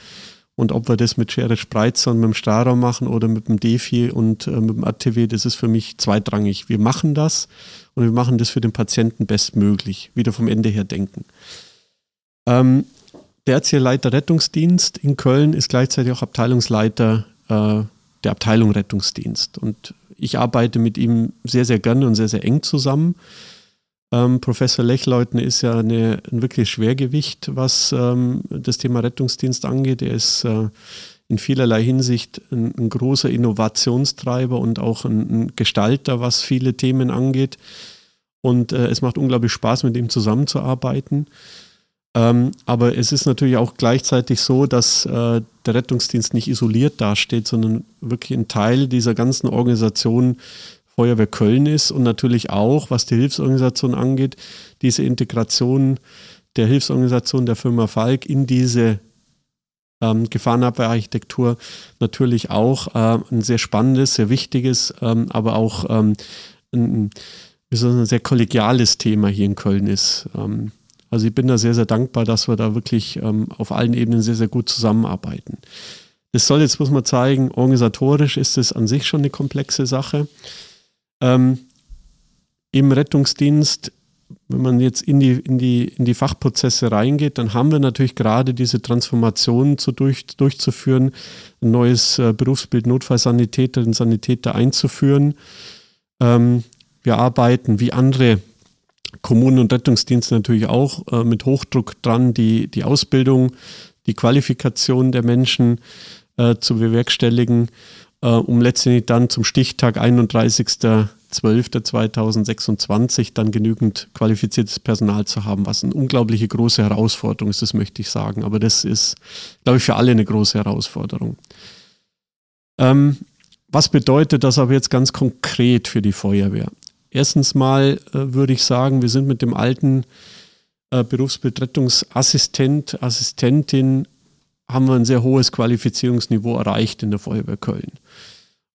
Und ob wir das mit Schere Spreizer und mit dem Strahraum machen oder mit dem Defi und äh, mit dem ATW, das ist für mich zweitrangig. Wir machen das und wir machen das für den Patienten bestmöglich, wieder vom Ende her denken. Ähm, der Leiter Rettungsdienst in Köln ist gleichzeitig auch Abteilungsleiter äh, der Abteilung Rettungsdienst. Und ich arbeite mit ihm sehr, sehr gerne und sehr, sehr eng zusammen. Ähm, Professor Lechleutner ist ja eine, ein wirklich Schwergewicht, was ähm, das Thema Rettungsdienst angeht. Er ist äh, in vielerlei Hinsicht ein, ein, großer Innovationstreiber und auch ein, ein, Gestalter, was viele Themen angeht. Und äh, es macht unglaublich Spaß, mit ihm zusammenzuarbeiten. Ähm, aber es ist natürlich auch gleichzeitig so, dass äh, der Rettungsdienst nicht isoliert dasteht, sondern wirklich ein Teil dieser ganzen Organisation Feuerwehr Köln ist und natürlich auch, was die Hilfsorganisation angeht, diese Integration der Hilfsorganisation der Firma Falk in diese ähm, Gefahrenabwehrarchitektur natürlich auch äh, ein sehr spannendes, sehr wichtiges, ähm, aber auch ähm, ein, ein, sehr kollegiales Thema hier in Köln ist. Ähm, also ich bin da sehr, sehr dankbar, dass wir da wirklich ähm, auf allen Ebenen sehr, sehr gut zusammenarbeiten. Das soll jetzt, muss man zeigen, organisatorisch ist es an sich schon eine komplexe Sache. Ähm, Im Rettungsdienst, wenn man jetzt in die, in, die, in die Fachprozesse reingeht, dann haben wir natürlich gerade diese Transformation zu durch, durchzuführen, ein neues äh, Berufsbild und Sanitäter einzuführen. Ähm, wir arbeiten wie andere Kommunen und Rettungsdienste natürlich auch äh, mit Hochdruck dran, die, die Ausbildung, die Qualifikation der Menschen äh, zu bewerkstelligen, äh, um letztendlich dann zum Stichtag 31.12.2026 dann genügend qualifiziertes Personal zu haben, was eine unglaubliche große Herausforderung ist, das möchte ich sagen. Aber das ist, glaube ich, für alle eine große Herausforderung. Ähm, was bedeutet das aber jetzt ganz konkret für die Feuerwehr? Erstens mal äh, würde ich sagen, wir sind mit dem alten äh, Berufsbetretungsassistent, Assistentin, haben wir ein sehr hohes Qualifizierungsniveau erreicht in der Feuerwehr Köln.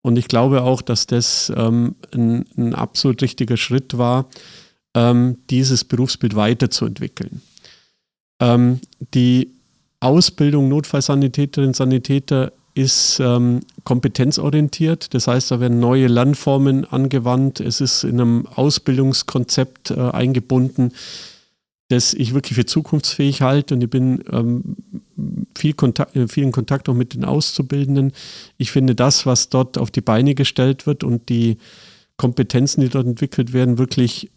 Und ich glaube auch, dass das ähm, ein, ein, absolut richtiger Schritt war, ähm, dieses Berufsbild weiterzuentwickeln. Ähm, die Ausbildung Notfallsanitäterinnen Sanitäter ist ähm, kompetenzorientiert. Das heißt, da werden neue Lernformen angewandt. Es ist in einem Ausbildungskonzept äh, eingebunden, das ich wirklich für zukunftsfähig halte. Und ich bin ähm, viel, Kontakt, äh, in Kontakt auch mit den Auszubildenden. Ich finde das, was dort auf die Beine gestellt wird und die Kompetenzen, die dort entwickelt werden, wirklich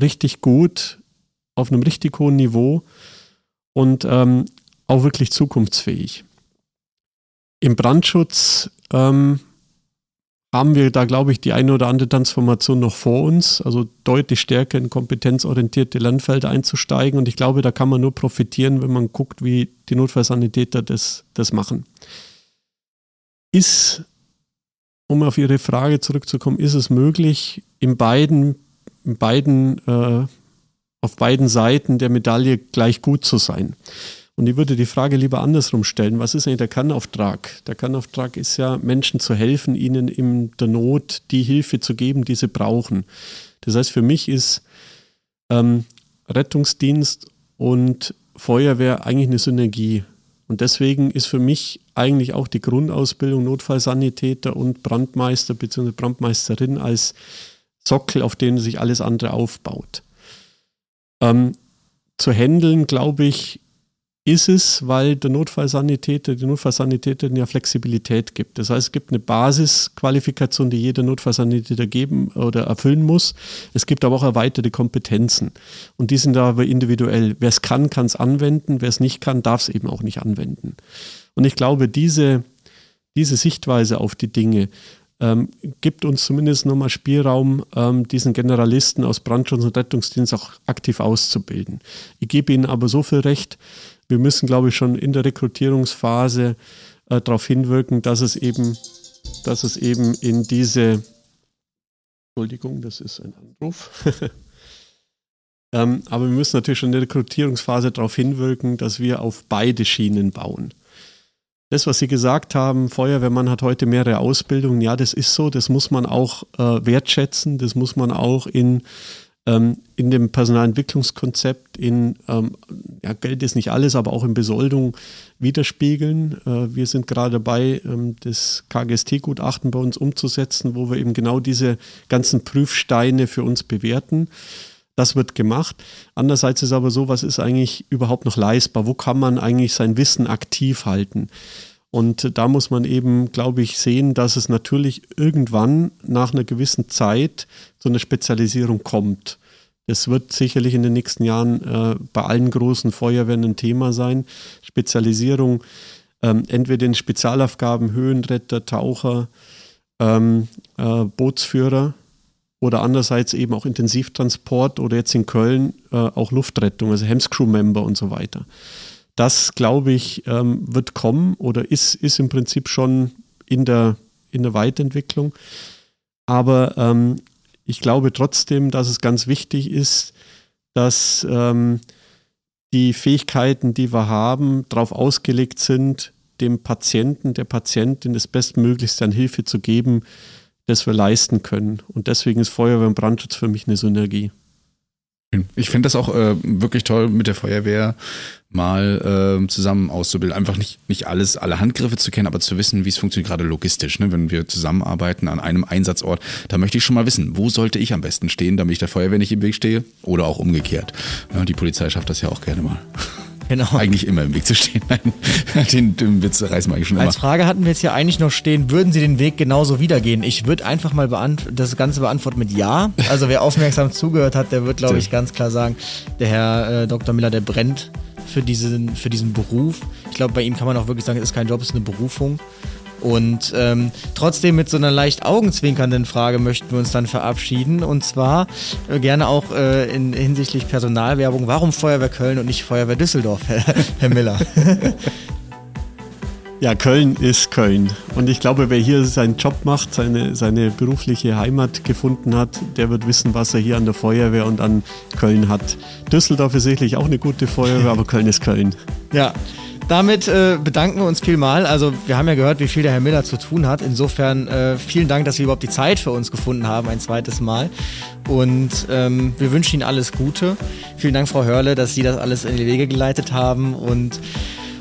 richtig gut, auf einem richtig hohen Niveau und ähm, auch wirklich zukunftsfähig. Im Brandschutz ähm, haben wir da, glaube ich, die eine oder andere Transformation noch vor uns, also deutlich stärker in kompetenzorientierte Landfelder einzusteigen. Und ich glaube, da kann man nur profitieren, wenn man guckt, wie die Notfallsanitäter das, das machen. Ist, um auf Ihre Frage zurückzukommen, ist es möglich, in beiden, in beiden, äh, auf beiden Seiten der Medaille gleich gut zu sein? Und ich würde die Frage lieber andersrum stellen. Was ist eigentlich der Kannauftrag? Der Kannauftrag ist ja, Menschen zu helfen, ihnen in der Not die Hilfe zu geben, die sie brauchen. Das heißt, für mich ist ähm, Rettungsdienst und Feuerwehr eigentlich eine Synergie. Und deswegen ist für mich eigentlich auch die Grundausbildung Notfallsanitäter und Brandmeister bzw. Brandmeisterin als Sockel, auf denen sich alles andere aufbaut. Ähm, zu handeln, glaube ich, ist es, weil der Notfallsanitäter, die Notfallsanitäterin ja Flexibilität gibt. Das heißt, es gibt eine Basisqualifikation, die jeder Notfallsanitäter geben oder erfüllen muss. Es gibt aber auch erweiterte Kompetenzen. Und die sind aber individuell. Wer es kann, kann es anwenden. Wer es nicht kann, darf es eben auch nicht anwenden. Und ich glaube, diese, diese Sichtweise auf die Dinge ähm, gibt uns zumindest nochmal Spielraum, ähm, diesen Generalisten aus Brandschutz und Rettungsdienst auch aktiv auszubilden. Ich gebe Ihnen aber so viel Recht, wir müssen, glaube ich, schon in der Rekrutierungsphase äh, darauf hinwirken, dass es eben, dass es eben in diese Entschuldigung, das ist ein Anruf. ähm, aber wir müssen natürlich schon in der Rekrutierungsphase darauf hinwirken, dass wir auf beide Schienen bauen. Das, was Sie gesagt haben, Feuerwehrmann hat heute mehrere Ausbildungen, ja, das ist so, das muss man auch äh, wertschätzen, das muss man auch in in dem Personalentwicklungskonzept in, ähm, ja, Geld ist nicht alles, aber auch in Besoldung widerspiegeln. Äh, wir sind gerade dabei, ähm, das KGST-Gutachten bei uns umzusetzen, wo wir eben genau diese ganzen Prüfsteine für uns bewerten. Das wird gemacht. Andererseits ist aber so, was ist eigentlich überhaupt noch leistbar? Wo kann man eigentlich sein Wissen aktiv halten? Und da muss man eben, glaube ich, sehen, dass es natürlich irgendwann nach einer gewissen Zeit zu einer Spezialisierung kommt. Das wird sicherlich in den nächsten Jahren äh, bei allen großen Feuerwehren ein Thema sein. Spezialisierung, ähm, entweder in Spezialaufgaben, Höhenretter, Taucher, ähm, äh, Bootsführer oder andererseits eben auch Intensivtransport oder jetzt in Köln äh, auch Luftrettung, also Hemscrew-Member und so weiter. Das, glaube ich, ähm, wird kommen oder ist, ist im Prinzip schon in der, in der Weiterentwicklung. Aber ähm, ich glaube trotzdem, dass es ganz wichtig ist, dass ähm, die Fähigkeiten, die wir haben, darauf ausgelegt sind, dem Patienten, der Patientin das Bestmöglichste an Hilfe zu geben, das wir leisten können. Und deswegen ist Feuerwehr und Brandschutz für mich eine Synergie. Ich finde das auch äh, wirklich toll, mit der Feuerwehr mal äh, zusammen auszubilden. Einfach nicht, nicht alles, alle Handgriffe zu kennen, aber zu wissen, wie es funktioniert, gerade logistisch. Ne? Wenn wir zusammenarbeiten an einem Einsatzort, da möchte ich schon mal wissen, wo sollte ich am besten stehen, damit ich der Feuerwehr nicht im Weg stehe oder auch umgekehrt. Ja, die Polizei schafft das ja auch gerne mal. Genau. Eigentlich immer im Weg zu stehen. den, den Witz reißen wir eigentlich schon immer. Als Frage hatten wir jetzt hier eigentlich noch stehen, würden Sie den Weg genauso wiedergehen? Ich würde einfach mal das Ganze beantworten mit Ja. Also wer aufmerksam zugehört hat, der wird, glaube ich, ganz klar sagen, der Herr äh, Dr. Miller, der brennt für diesen, für diesen Beruf. Ich glaube, bei ihm kann man auch wirklich sagen, es ist kein Job, es ist eine Berufung. Und ähm, trotzdem mit so einer leicht augenzwinkernden Frage möchten wir uns dann verabschieden. Und zwar äh, gerne auch äh, in, hinsichtlich Personalwerbung. Warum Feuerwehr Köln und nicht Feuerwehr Düsseldorf, Herr, Herr Miller? Ja, Köln ist Köln. Und ich glaube, wer hier seinen Job macht, seine, seine berufliche Heimat gefunden hat, der wird wissen, was er hier an der Feuerwehr und an Köln hat. Düsseldorf ist sicherlich auch eine gute Feuerwehr, aber Köln ist Köln. Ja, damit äh, bedanken wir uns vielmal. Also wir haben ja gehört, wie viel der Herr Miller zu tun hat. Insofern äh, vielen Dank, dass Sie überhaupt die Zeit für uns gefunden haben, ein zweites Mal. Und ähm, wir wünschen Ihnen alles Gute. Vielen Dank, Frau Hörle, dass Sie das alles in die Wege geleitet haben. Und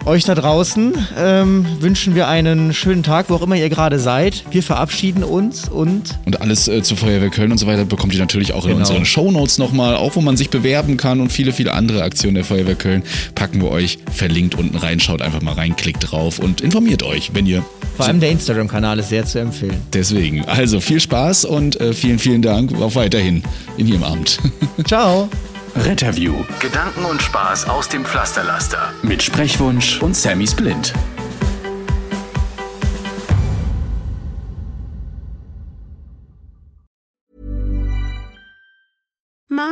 euch da draußen ähm, wünschen wir einen schönen Tag, wo auch immer ihr gerade seid. Wir verabschieden uns und. Und alles äh, zur Feuerwehr Köln und so weiter bekommt ihr natürlich auch in genau. unseren Shownotes nochmal, auch wo man sich bewerben kann und viele, viele andere Aktionen der Feuerwehr Köln packen wir euch verlinkt unten rein. Schaut einfach mal rein, klickt drauf und informiert euch, wenn ihr. Vor allem der Instagram-Kanal ist sehr zu empfehlen. Deswegen. Also viel Spaß und äh, vielen, vielen Dank. Auf weiterhin in Ihrem Amt. Ciao. Retterview. Gedanken und Spaß aus dem Pflasterlaster. Mit Sprechwunsch und Sammy Splint.